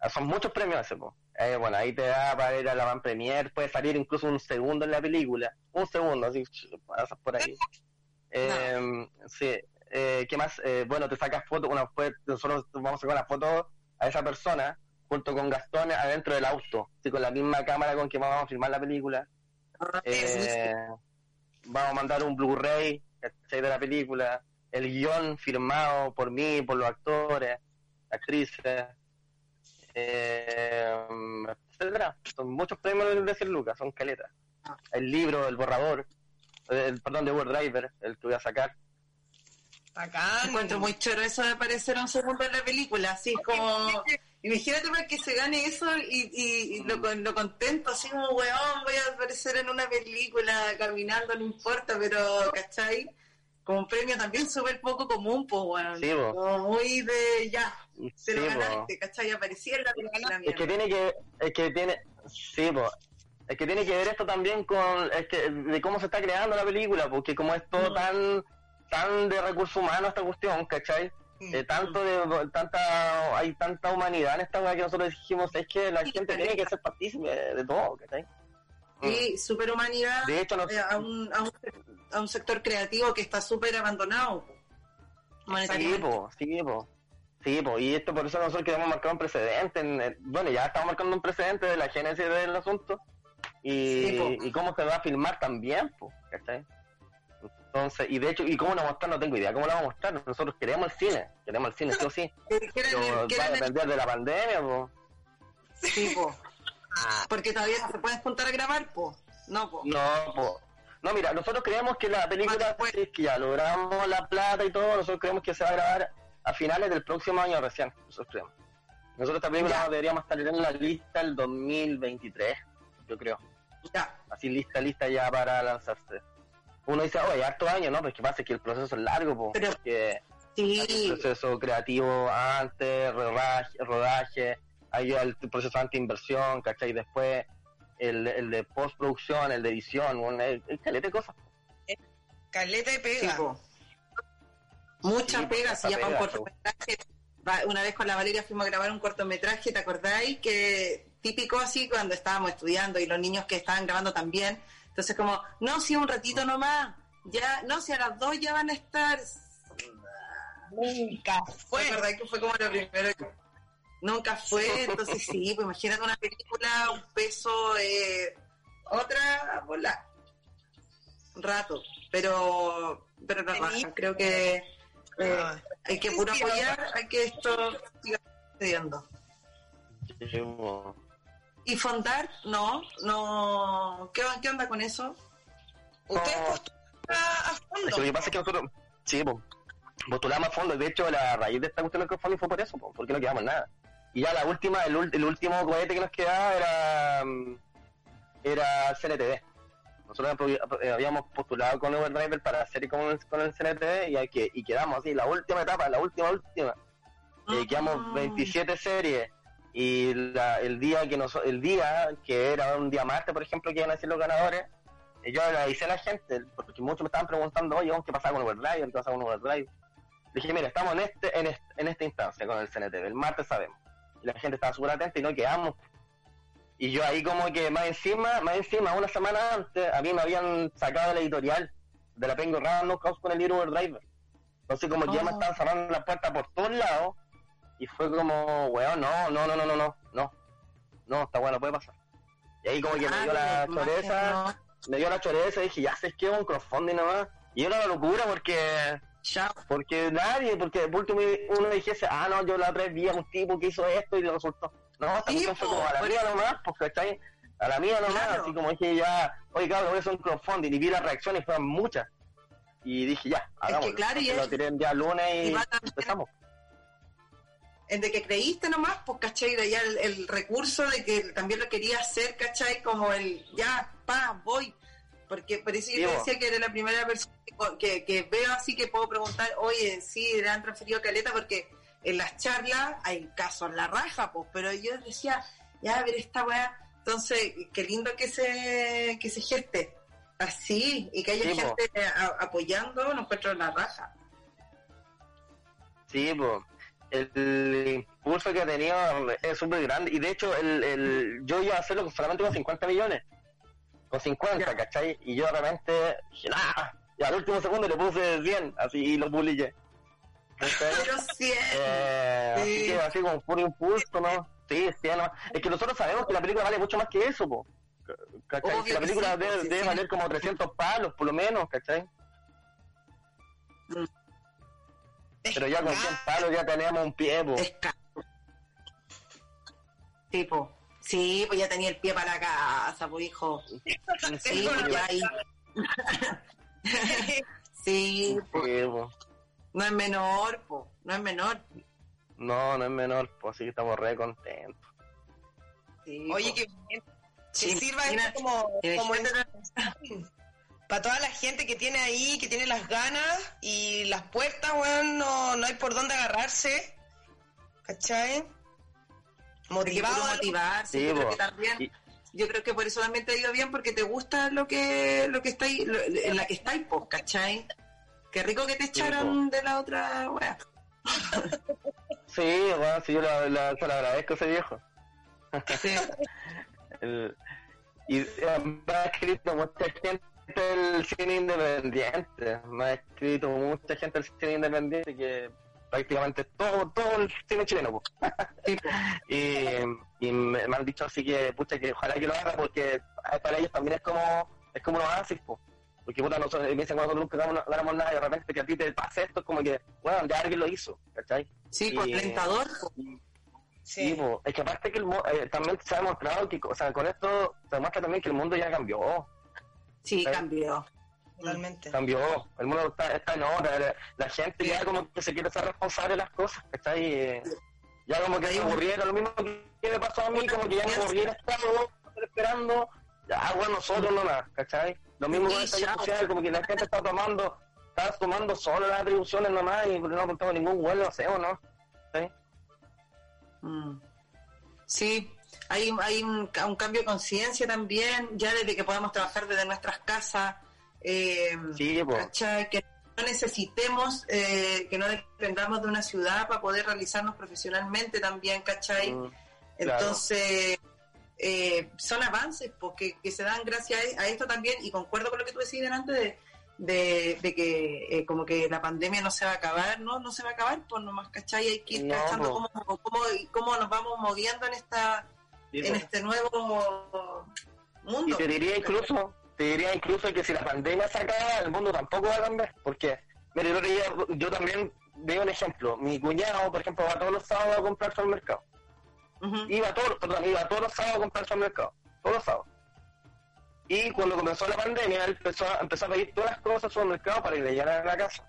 ah, son muchos premios ese. Eh, bueno, ahí te da para ir a la van premier, puede salir incluso un segundo en la película, un segundo, así, pasas por ahí. Eh, sí, eh, ¿qué más? Eh, bueno, te sacas fotos, una, fue- nosotros vamos a sacar una foto a esa persona junto con Gastón adentro del auto, así, con la misma cámara con que vamos a filmar la película. Eh, vamos a mandar un Blu-ray de la película, el guion firmado por mí, por los actores, actrices, eh, etcétera. Son muchos premios de 100 lucas, son caletas. Ah. El libro, el borrador, el, perdón, de Word Driver, el que voy a sacar. Bacán. Encuentro muy choro eso de aparecer un segundo en la película, así como... Imagínate para que se gane eso y, y, y lo, con- lo contento, así como, weón, voy a aparecer en una película caminando, no importa, pero, ¿cachai? Como un premio también súper poco común, pues, weón. Sí. Como muy de, ya, te lo Sí, po. ganaste, ¿cachai? Aparecía en la película. Es que tiene que, es que tiene, sí, po. es que tiene que ver esto también con, es que, de cómo se está creando la película, porque como es todo Mm. tan, tan de recursos humanos esta cuestión, ¿cachai? Mm. Eh, tanto de, tanta, hay tanta humanidad en esta weá que nosotros dijimos, es que la Sí, gente tiene que ser partícipe de, todo, ¿cachai? Mm. Sí, super humanidad De hecho, no, a, un, a, un, a un sector creativo que está súper abandonado. Sí, po, sí, po. Sí, po. y esto por eso nosotros queremos marcar un precedente. en el- bueno, ya estamos marcando un precedente de la génesis del asunto y, Sí, po. y cómo se va a filmar también, po, ¿cachai? Entonces, y de hecho, ¿y cómo lo vamos a mostrar? No tengo idea cómo lo vamos a mostrar. Nosotros queremos el cine, queremos el cine, sí o sí. Pero que va a depender de la pandemia, po. Sí, po. Porque todavía no se pueden juntar a grabar, po. No, po. No, po. No, mira, nosotros creemos que la película, si es que ya logramos la plata y todo, nosotros creemos que se va a grabar a finales del próximo año recién. Nosotros creemos. Nosotros esta película deberíamos estar en la lista el 2023, yo creo. Ya. Así lista, lista ya para lanzarse. Uno dice, oye, harto año, ¿no? Pues que pasa que el proceso es largo, po, Pero- porque hay un Sí, proceso creativo antes, rodaje, rodaje hay el proceso antes de inversión, ¿cachai? Después el, el de postproducción, el de edición, un, el, el caleta de cosas. Caleta sí, pega. Sí, pegas, mucha y ya para un pega, cortometraje. Una vez con la Valeria fuimos a grabar un cortometraje, ¿te acordáis? Que típico así cuando estábamos estudiando y los niños que estaban grabando también. Entonces como, no, si un ratito nomás, ya, no, si a las dos ya van a estar. Nunca Fue fue. verdad que fue como lo primero que nunca fue, entonces sí, pues imagínate una película, un peso, eh, otra bola, un rato, pero pero no baja, creo que eh, Ah. hay que puro apoyar, hay que esto siga sucediendo. Y fondar, no, no, ¿qué, qué onda con eso? Usted No. postula a fondo. que lo que pasa es que nosotros, sí, po, postulamos a fondo. De hecho, la raíz de esta cuestión del crowdfunding fue por eso, po, porque no quedamos nada. Y ya la última, el, el último cohete que nos quedaba era, mm, era CNTV. Nosotros eh, habíamos postulado con Overdriver para hacer con el, con el CNTV y, y quedamos así, la última etapa, la última, última. Eh, quedamos Ah. 27 series y la- el día que nos, el día que era un día martes, por ejemplo, que iban a ser los ganadores, eh, yo le avisé a la gente, porque muchos me estaban preguntando, oye, ¿qué pasaba con Overdrive? ¿Qué pasaba con Overdrive? Le dije, mira, estamos en este, en este, en esta instancia con el CNTV, el martes sabemos. Y la gente estaba súper atenta y no quedamos. Y yo ahí como que más encima, más encima, una semana antes, a mí me habían sacado la editorial de la Penguin Random House con el libro Overdriver. Entonces como que ya me Oh. estaban cerrando la puerta por todos lados y fue como, weón, no, no, no, no, no, no, no, no, esta weá no puede pasar. Y ahí como que me dio la Ah, más que choreza, no. me dio la choreza y dije, ya sé que es un crowdfunding nomás. Y era una locura porque porque nadie, porque por último uno dijese, ah, no, yo la otra vez vi a un tipo que hizo esto y le resultó. No, esta cuestión fue como a la mía nomás, pues, ¿cachai? A la mía nomás, Claro. así como dije ya, oye, cabrón, voy a hacer un crowdfunding y vi las reacciones, fueron muchas. Y dije, ya, hagámoslo. claro, y es- lo tiré el día lunes y, y empezamos. El de que creíste nomás, pues, ¿cachai? De ya el, el recurso de que también lo quería hacer, ¿cachai? Como el, ya, pa, voy. Porque por eso yo te decía que era la primera persona que, que, veo así que puedo preguntar, oye, sí, le han transferido a Caleta, porque en las charlas hay casos en la raja, pues, pero yo decía, ya, a ver esta weá. Entonces, qué lindo que se, que se geste así y que haya Sí, gente a- apoyando, no encuentro en la raja. Sí, pues. El, impulso que ha tenido es súper grande. Y de hecho, el, el, yo iba a hacerlo solamente con 50 millones. Con 50, Ya. ¿cachai? Y yo de repente dije. Y al último segundo le puse 100, así, y lo publiqué. Sí, Eh, Así Sí. que así como puro impulso, ¿no? Sí, sí, no. Es que nosotros sabemos que la película vale mucho más que eso, po. ¿Cachai? Obvio Que la película sí, debe, sí, debe valer como 300 palos, por lo menos, ¿cachai? Pero ya con 100 palos ya tenemos un pie, po. Tipo, sí, pues ya tenía el pie para la casa, pues hijo. Sí, pues ya ahí. sí, pues, Sí, po. no es menor, pues, no es menor. No, no es menor, pues así que estamos re contentos. Sí, Oye, po. que, que Sí, sirva esto como, como para toda la gente que tiene ahí, que tiene las ganas y las puertas, weón, no, no hay por dónde agarrarse. ¿Cachai? Motivado. motivarse, Sí, yo creo que también. Y- Yo creo que por eso también te ha ido bien, porque te gusta lo que lo que estáis, lo- en la que estáis, pues, ¿cachai? Qué rico que te echaron de la otra wea. Sí, bueno, sí, yo la, la- se lo agradezco a ese viejo. Sí. El- y eh, me ha escrito mucha gente del cine independiente, me ha escrito mucha gente del cine independiente que prácticamente todo, todo el cine chileno, y, y me, me han dicho así que, pucha, que ojalá que lo haga porque eh, para ellos también es como, es como un oasis, po. Porque puta, nosotros, me dicen cuando nunca ganamos, ganamos nada y de repente que a ti te pase esto, es como que, bueno, ya alguien lo hizo, ¿cachai? Sí, alentador. po. Sí, Sí. po. es que aparte que el, eh, también se ha demostrado que, o sea, con esto se demuestra también que el mundo ya cambió, Sí, cambió. Totalmente. cambió, el mundo está, está en otra, la, gente ya como que se quiere ser responsable de las cosas, ¿cachai? Eh, Ya como que un- aburriera, lo mismo que me pasó a mí, como que ya me aburriera estar esperando, ya bueno, nosotros nomás, ¿cachai? Lo mismo con esta social, como que la gente está tomando, está tomando solo las atribuciones nomás y no contamos ningún vuelo, ¿o no? ¿Sí? Mm. Sí, hay, hay un, un cambio de conciencia también, ya desde que podemos trabajar desde nuestras casas, eh, Sí. ¿cachai? que no necesitemos, eh, que no dependamos de una ciudad para poder realizarnos profesionalmente también, ¿cachai? Mm, claro. Entonces, eh, son avances porque que se dan gracias a, a esto también, y concuerdo con lo que tú decías delante de, de, de que eh, como que la pandemia no se va a acabar, no, no se va a acabar, pues nomás, ¿cachai? Hay que ir No, cachando po. cómo, cómo, cómo nos vamos moviendo en esta En pues. este nuevo Y mundo. te diría incluso, te diría incluso que si la pandemia se acaba, el mundo tampoco va a cambiar. Porque, mire, yo, yo también veo un ejemplo. Mi cuñado, por ejemplo, va todos los sábados a comprarse al mercado. Iba todos, perdón, iba todos los sábados a comprarse al mercado. Todos los sábados. Y cuando comenzó la pandemia, él empezó a, empezó a pedir todas las cosas al mercado para ir a la casa.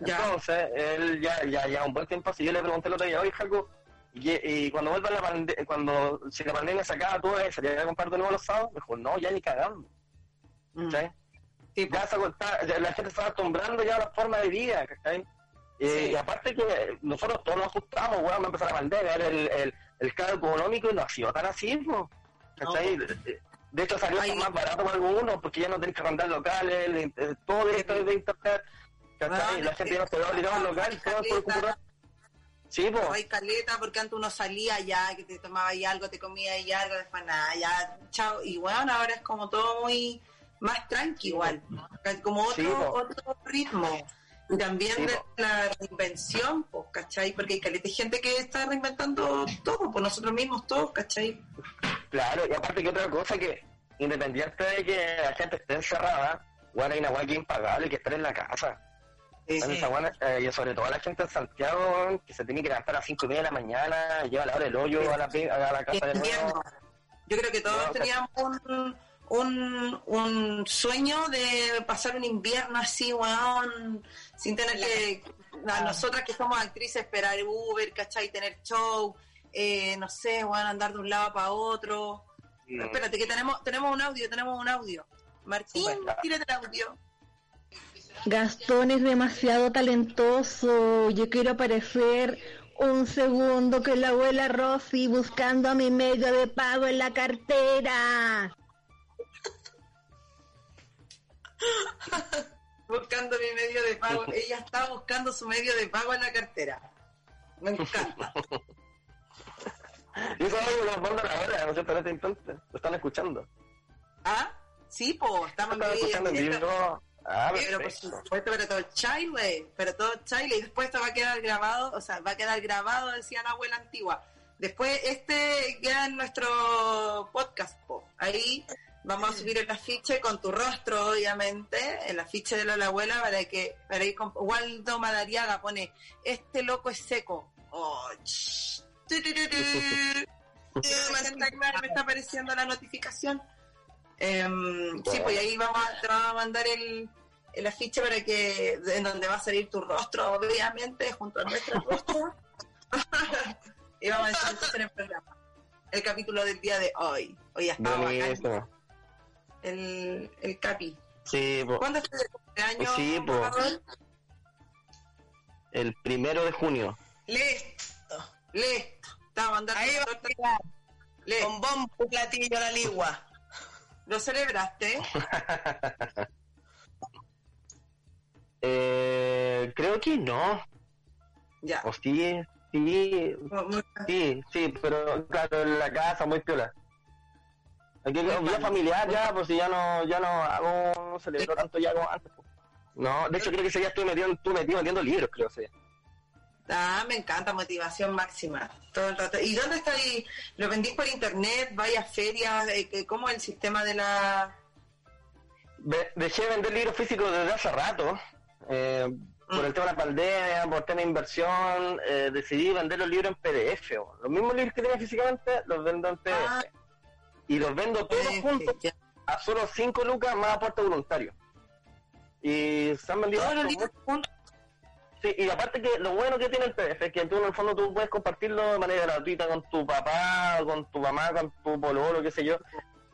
Ya. Entonces, él ya, ya, ya un buen tiempo así, yo le pregunté el otro día, oye, Jaco, y, y cuando vuelva la pandemia, cuando, si la pandemia se acaba, ¿tú vas a a comprar de nuevo los sábados? Me dijo, no, ya ni cagando, Mm. ¿cachai? Sí, Ya, se, está- ya la gente se va acostumbrando ya a la forma de vida, ¿cachai? Eh, Sí. Y aparte que nosotros todos nos ajustamos, weón, me empezó la pandemia, era el, el, el cargo económico y no ha sido tan así, po, ¿cachai? De- De hecho salió Ay. más barato para algunos porque ya no tenés que arrendar locales, el- eh, todo directo desde internet, ¿cachai? Ah, la gente ya no se ve obligada al local, todo por computador. Sí, hay caleta porque antes uno salía ya, que te tomaba ahí algo, te comía ahí algo, después nada, ya, chao. Y bueno, ahora es como todo muy más tranqui igual, como otro, Sí, otro ritmo. Y también Sí, de la reinvención, pues, ¿cachai? Porque hay caleta de gente que está reinventando todo, por nosotros mismos todos, ¿cachai? Claro, y aparte que otra cosa que, independiente de que la gente esté encerrada, bueno, hay una guay que impagable que estar en la casa. Sí, Bueno, sí. esa buena, eh, y sobre todo la gente en Santiago, que se tiene que levantar a las cinco y media de la mañana, lleva la hora del hoyo a la, a la casa de invierno. nuevo. Yo creo que todos No, teníamos un, un, un sueño de pasar un invierno así, weón, sin tener que, a nosotras que somos actrices, esperar Uber, ¿cachai? Tener show, eh, no sé, weón, andar de un lado para otro. Mm. Espérate, que tenemos, tenemos un audio, tenemos un audio. Martín, tírate el audio. Gastón es demasiado talentoso. Yo quiero aparecer un segundo que la abuela Rosy buscando a mi medio de pago en la cartera. Buscando mi medio de pago. Ella está buscando su medio de pago en la cartera. Me encanta. Y eso es mandan ahora, ¿no cierto? En este instante, lo están escuchando. ¿Ah? Sí, po, estamos escuchando en vivo. Ah, Pero por supuesto, pero todo Chile, pero todo Chile, y después esto va a quedar grabado, o sea, va a quedar grabado, decía la abuela antigua. Después este queda en nuestro podcast, po. ahí vamos a subir el afiche con tu rostro, obviamente, el afiche de la, la abuela para que, para ir con, Waldo Madariaga pone, este loco es seco. Oh, me está apareciendo la notificación. Em, sí, pues ahí vamos a, te vamos a mandar el, el afiche para que, en donde va a salir tu rostro, obviamente, junto a nuestro rostro. y vamos a decir entonces en el programa. El capítulo del día de hoy. Hoy ya está. El, el capi. Sí, po. ¿Cuándo es el cumpleaños? Sí. Raúl? el primero de junio. Listo. Listo. Te va a mandar Ahí va a. Listo. Con bombo platillo a la ligua. ¿Lo celebraste? Eh, creo que no. Ya. O sí, sí, Muy- sí, sí, pero claro, en la casa muy piola. Aquí que vida familiar ya, pues si ya no, ya no hago, no celebro tanto ya como antes. pues. No, de hecho creo que ese día estuve metido, estuve metido vendiendo libros, creo ese día. Ah, me encanta, motivación máxima. Todo el rato. ¿Y dónde está ahí? ¿Lo vendís por internet? ¿Vaya ferias? Eh, ¿Cómo es el sistema de la...? Dejé de vender libros físicos desde hace rato. eh, por el tema de la pandemia, por tema de inversión, eh, decidí vender los libros en PDF. o. Los mismos libros que tenía físicamente los vendo en PDF. Ah, y los vendo todos juntos a solo 5 lucas más aporte voluntario. Y se han vendido Todos los libros juntos. Sí, y aparte que lo bueno que tiene el PDF es que tú en el fondo tú puedes compartirlo de manera gratuita con tu papá, con tu mamá, con tu pololo, qué sé yo.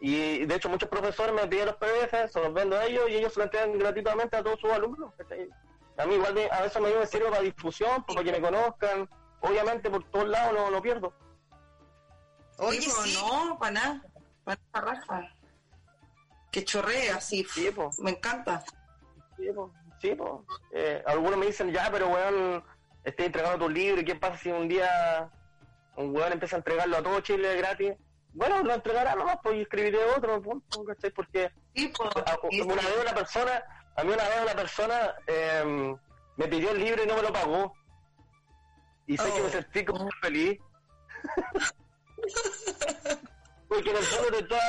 Y de hecho muchos profesores me piden los PDF, se los vendo a ellos y ellos se los entregan gratuitamente a todos sus alumnos. A mí igual a veces me sirve para difusión, para que me conozcan. Obviamente por todos lados no lo pierdo. Oye, Sí, sí. No, para nada. Para nada, Rafa. Que chorrea, así. Sí, po. Me encanta. Sí, po, sí, po. Eh, algunos me dicen, ya, pero weón, estoy entregando tu libro, ¿y qué pasa si un día un weón empieza a entregarlo a todo Chile gratis? Bueno, lo entregará nomás, pues, y escribiré otro, ¿cachai? Porque Sí, a- Sí, una vez una persona, a mí una vez una persona eh, me pidió el libro y no me lo pagó. Y sé Oh. que me sentí como muy feliz. Porque en el fondo te está,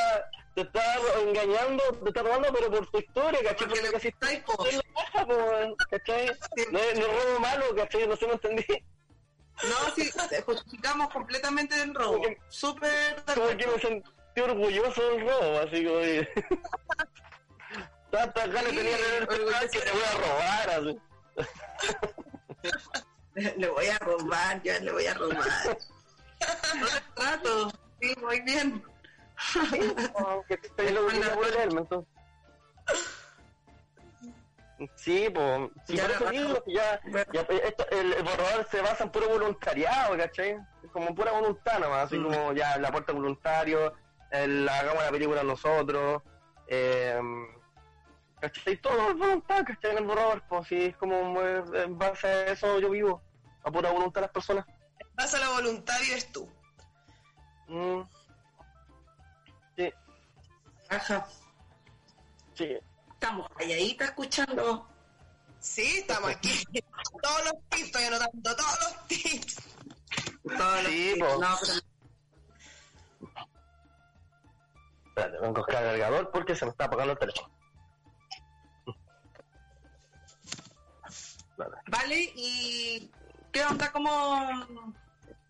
te está engañando, te está robando, pero por tu historia, ¿cachai? Porque Porque le casi es la. No es, no es robo malo, ¿cachai? No sé, no entendí. No, sí, justificamos completamente el robo. Súper Como que me sentí orgulloso del robo, así como... que- Tantas ganas Sí, tenía de ver que te voy a robar, así. Le voy a robar, ya le voy a robar. No trato. Sí, muy bien. No, que estoy loco que leerme, entonces. Sí, pues, sí, Ya por eso no, digo que ya, ya, esto, el, el borrador se basa en puro voluntariado, ¿cachai? Es como pura voluntad nomás, así Mm. como ya el aporte voluntario, el hagamos la película nosotros, eh, ¿cachai? Todo es voluntad, ¿cachai? En el borrador, pues sí, es como eh, en base a eso yo vivo, a pura voluntad de las personas. Vas a la voluntad vives tú. Mm. Sí, Ajá. sí. Estamos calladitas escuchando. Sí, estamos aquí. todos los tips, estoy anotando todos los tips. Todos los Sí, tips. No, pero Espérate, vengo a buscar el cargador porque se me está apagando el teléfono. Vale. Vale, ¿y qué onda? ¿Cómo,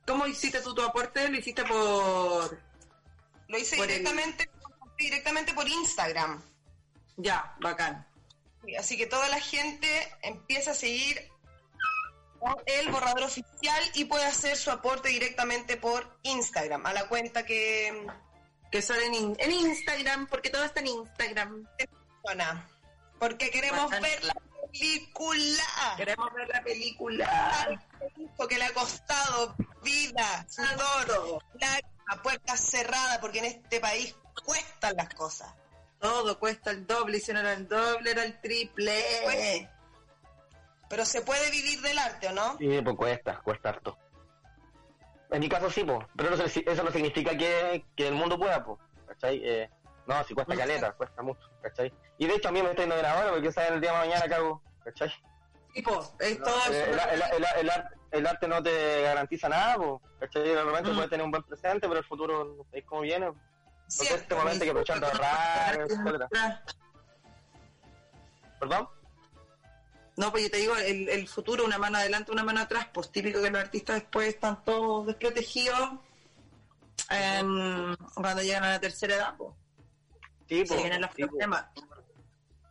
cómo hiciste tú tu aporte? ¿Lo hiciste por...? Lo hice Por el- directamente, por Instagram. Ya, bacán. Así que toda la gente empieza a seguir el borrador oficial y puede hacer su aporte directamente por Instagram, a la cuenta que Que son en, en Instagram, porque todo está en Instagram. Porque queremos Bacán. ver la película. Queremos ver la película. Porque le ha costado vida, sudor, lágrimas, puertas cerradas, porque en este país cuestan las cosas. Todo cuesta el doble, y si no era el doble, era el triple. Pues, Pero se puede vivir del arte, ¿o no? Sí, pues cuesta, cuesta harto. En mi caso sí, pues, pero no eso no significa que, que el mundo pueda, pues, ¿cachai? Eh, no, si cuesta caleta, cuesta mucho, ¿cachai? Y de hecho a mí me está yendo bien ahora porque saben el día de mañana que hago, ¿cachai? Tipo, es todo Eh, el, el- el- el ar- el arte no te garantiza nada. De repente Mm. puedes tener un buen presente, pero el futuro no sabéis cómo viene. Entonces Cierto. este momento hay que aprovechar de ahorrar, etcétera. ¿Perdón? No, pues yo te digo, el, el futuro, una mano adelante, una mano atrás, pues típico que los artistas después están todos desprotegidos. en- cuando llegan a la tercera edad, pues. Sí, Se po, vienen los sí, po.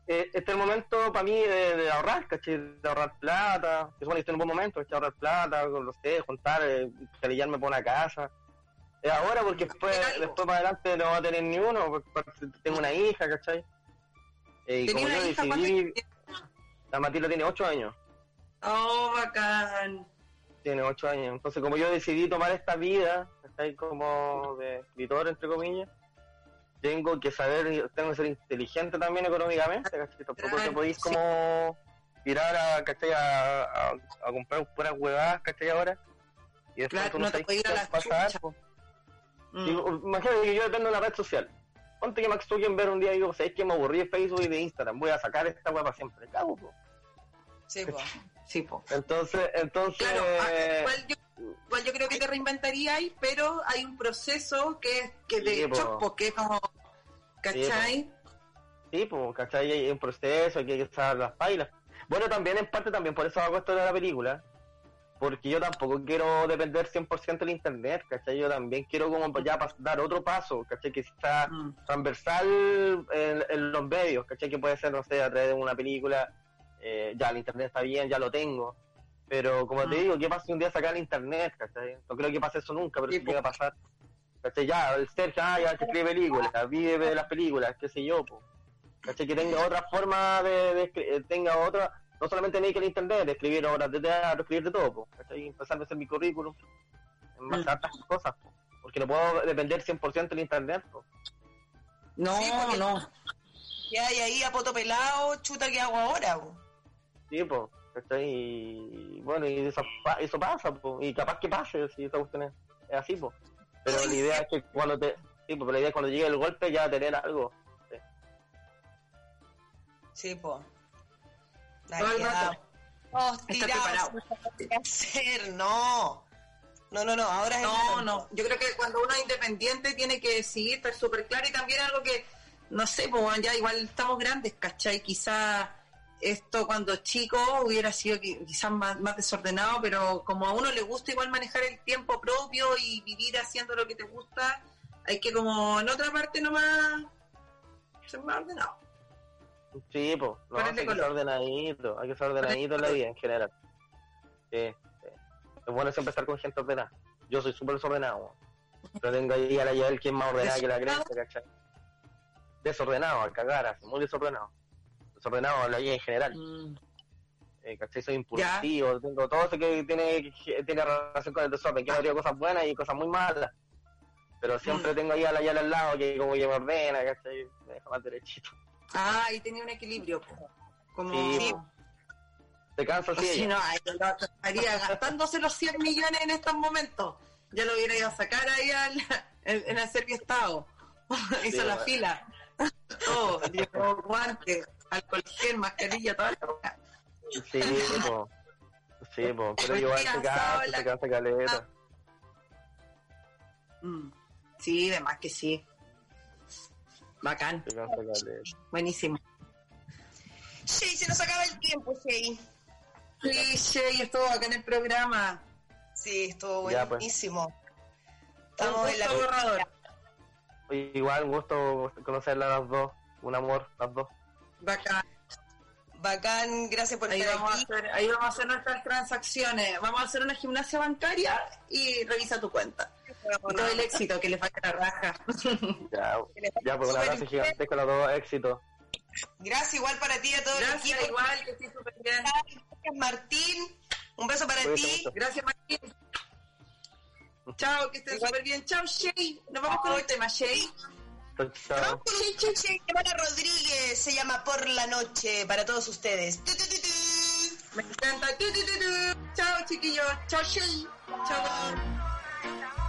Eh, este es el momento para mí de, de ahorrar, ¿cachai? De ahorrar plata. Supone que estoy en un buen momento, ¿cachai? Ahorrar plata, sé, juntar, eh, calillarme por una casa. Es ahora porque después, después más adelante no va a tener ni uno, porque tengo una hija, ¿cachai? Eh, y como yo decidí, la Matilda tiene 8 años. Oh, bacán. tiene ocho años. Entonces, como yo decidí tomar esta vida, ¿cachai? Como de escritor, entre comillas, tengo que saber, tengo que ser inteligente también económicamente, ¿cachai? Tampoco te podéis sí. como tirar a, ¿cachai? A, a, a comprar puras huevadas, ¿cachai? Ahora. Y después Claro, tú no te ir a va la pasar. Mm. Imagínate que yo dependo de una red social. Ponte que Max ver un día digo, ¿sabes que me aburrí de Facebook y de Instagram? Voy a sacar esta hueá para siempre. Cago, po. Sí, po. Sí, po. Entonces, entonces... Claro, ah, igual yo, igual yo creo que te reinventaría ahí, pero hay un proceso que, que de Sí, hecho, porque es como, ¿cachai? Sí, pues, ¿cachai? Hay un proceso, hay que usar las pailas. Bueno, también en parte también por eso hago esto de la película, porque yo tampoco quiero depender 100% del internet, ¿cachai? Yo también quiero como ya dar otro paso, ¿cachai? Que sea Mm. transversal en, en los medios, ¿cachai? Que puede ser, no sé, a través de una película, eh, ya el internet está bien, ya lo tengo, pero como te Mm. digo, ¿qué pasa si un día sacar el internet, ¿cachai? No creo que pase eso nunca, pero Sí, si llega a pasar. ¿Cachai? Ya, el Sergio, ah, ya que escribe películas, vive de las películas, qué sé yo, po. ¿Cachai? Que tenga otra forma de, de eh, tenga otra, no solamente dedique al internet, de escribir obras de teatro, escribir de todo, po. ¿Cachai? Empezar a hacer mi currículum, en Mm. tantas cosas, po. Porque no puedo depender 100% del internet, po. No, Sí, no. ¿Qué hay ahí a poto pelado? Chuta, ¿qué hago ahora? po? Sí, po. ¿Cachai? Y bueno, y eso, pa- eso pasa, po. Y capaz que pase, si esta cuestión es, es así, po. Pero la idea es que cuando te, sí, po, pero la idea es cuando llegue el golpe ya tener algo. Sí, tirados, qué hacer, no. No, no, no, ahora es No, no. Yo creo que cuando uno es independiente tiene que decidir, estar súper claro y también algo que, no sé, pues ya igual estamos grandes, ¿cachai? Quizá esto cuando chico hubiera sido qui- quizás más, más desordenado, pero como a uno le gusta igual manejar el tiempo propio y vivir haciendo lo que te gusta, hay que como en otra parte nomás ser más ordenado. Sí, pues, no, hay que ser ordenadito, hay que ser ordenadito en la vida en general. Sí, sí. Es bueno siempre estar con gente ordenada. Yo soy súper desordenado, pero tengo ahí a la Yael que es más ordenada que la cresta, ¿cachai? Desordenado, al cagar, así, muy desordenado. Desordenado en la vida en general, Mm. eh, ¿cachai? Soy impulsivo, tengo todo eso que tiene, tiene relación con el desorden, que me dio cosas buenas y cosas muy malas. Pero siempre Mm. tengo ahí a la Yael al lado que como que me ordena, ¿cachai? Me deja más derechito. Ah, y tenía un equilibrio. Como... Sí, Se cansa así Sí, ella. no, ay, lo estaría gastándose los 100 millones en estos momentos. Ya lo hubiera ido a sacar ahí al, en, en el Serviestado. Hizo Sí, la bueno. fila. Todo, llevó guantes, alcohol gel, mascarilla, toda la cosa. Sí, po. Sí, po. Pero igual se cansado, se cansa caleta. Mm. Sí, de más que sí. Bacán, Se cansa caleta. buenísimo. Shay, se nos acaba el tiempo, Shay. Sí, Shay, estuvo acá en el programa. Sí, estuvo Ya, pues. buenísimo. Un Estamos en la gusto borrador. Oye, Igual, un gusto conocerla a las dos. Un amor, las dos. Bacán. Bacán, gracias por Ahí estar vamos, a aquí. hacer, ahí vamos a hacer nuestras transacciones. Vamos a hacer una gimnasia bancaria y revisa tu cuenta. Y todo el éxito, que le falta la raja. Ya, ya pues un abrazo bien. gigante con los dos éxitos. Gracias igual para ti y a todo el Gracias, igual, que estés súper bien. Gracias, Martín. Un beso para Cuídate ti. mucho. Gracias, Martín. Chao, que estés súper bien. Chao, Shay. Nos vamos con un tema, Shay. Chao, Rodríguez se llama Por la Noche para todos ustedes. Me encanta. Chao, chiquillos. Chao, Shay. Chao.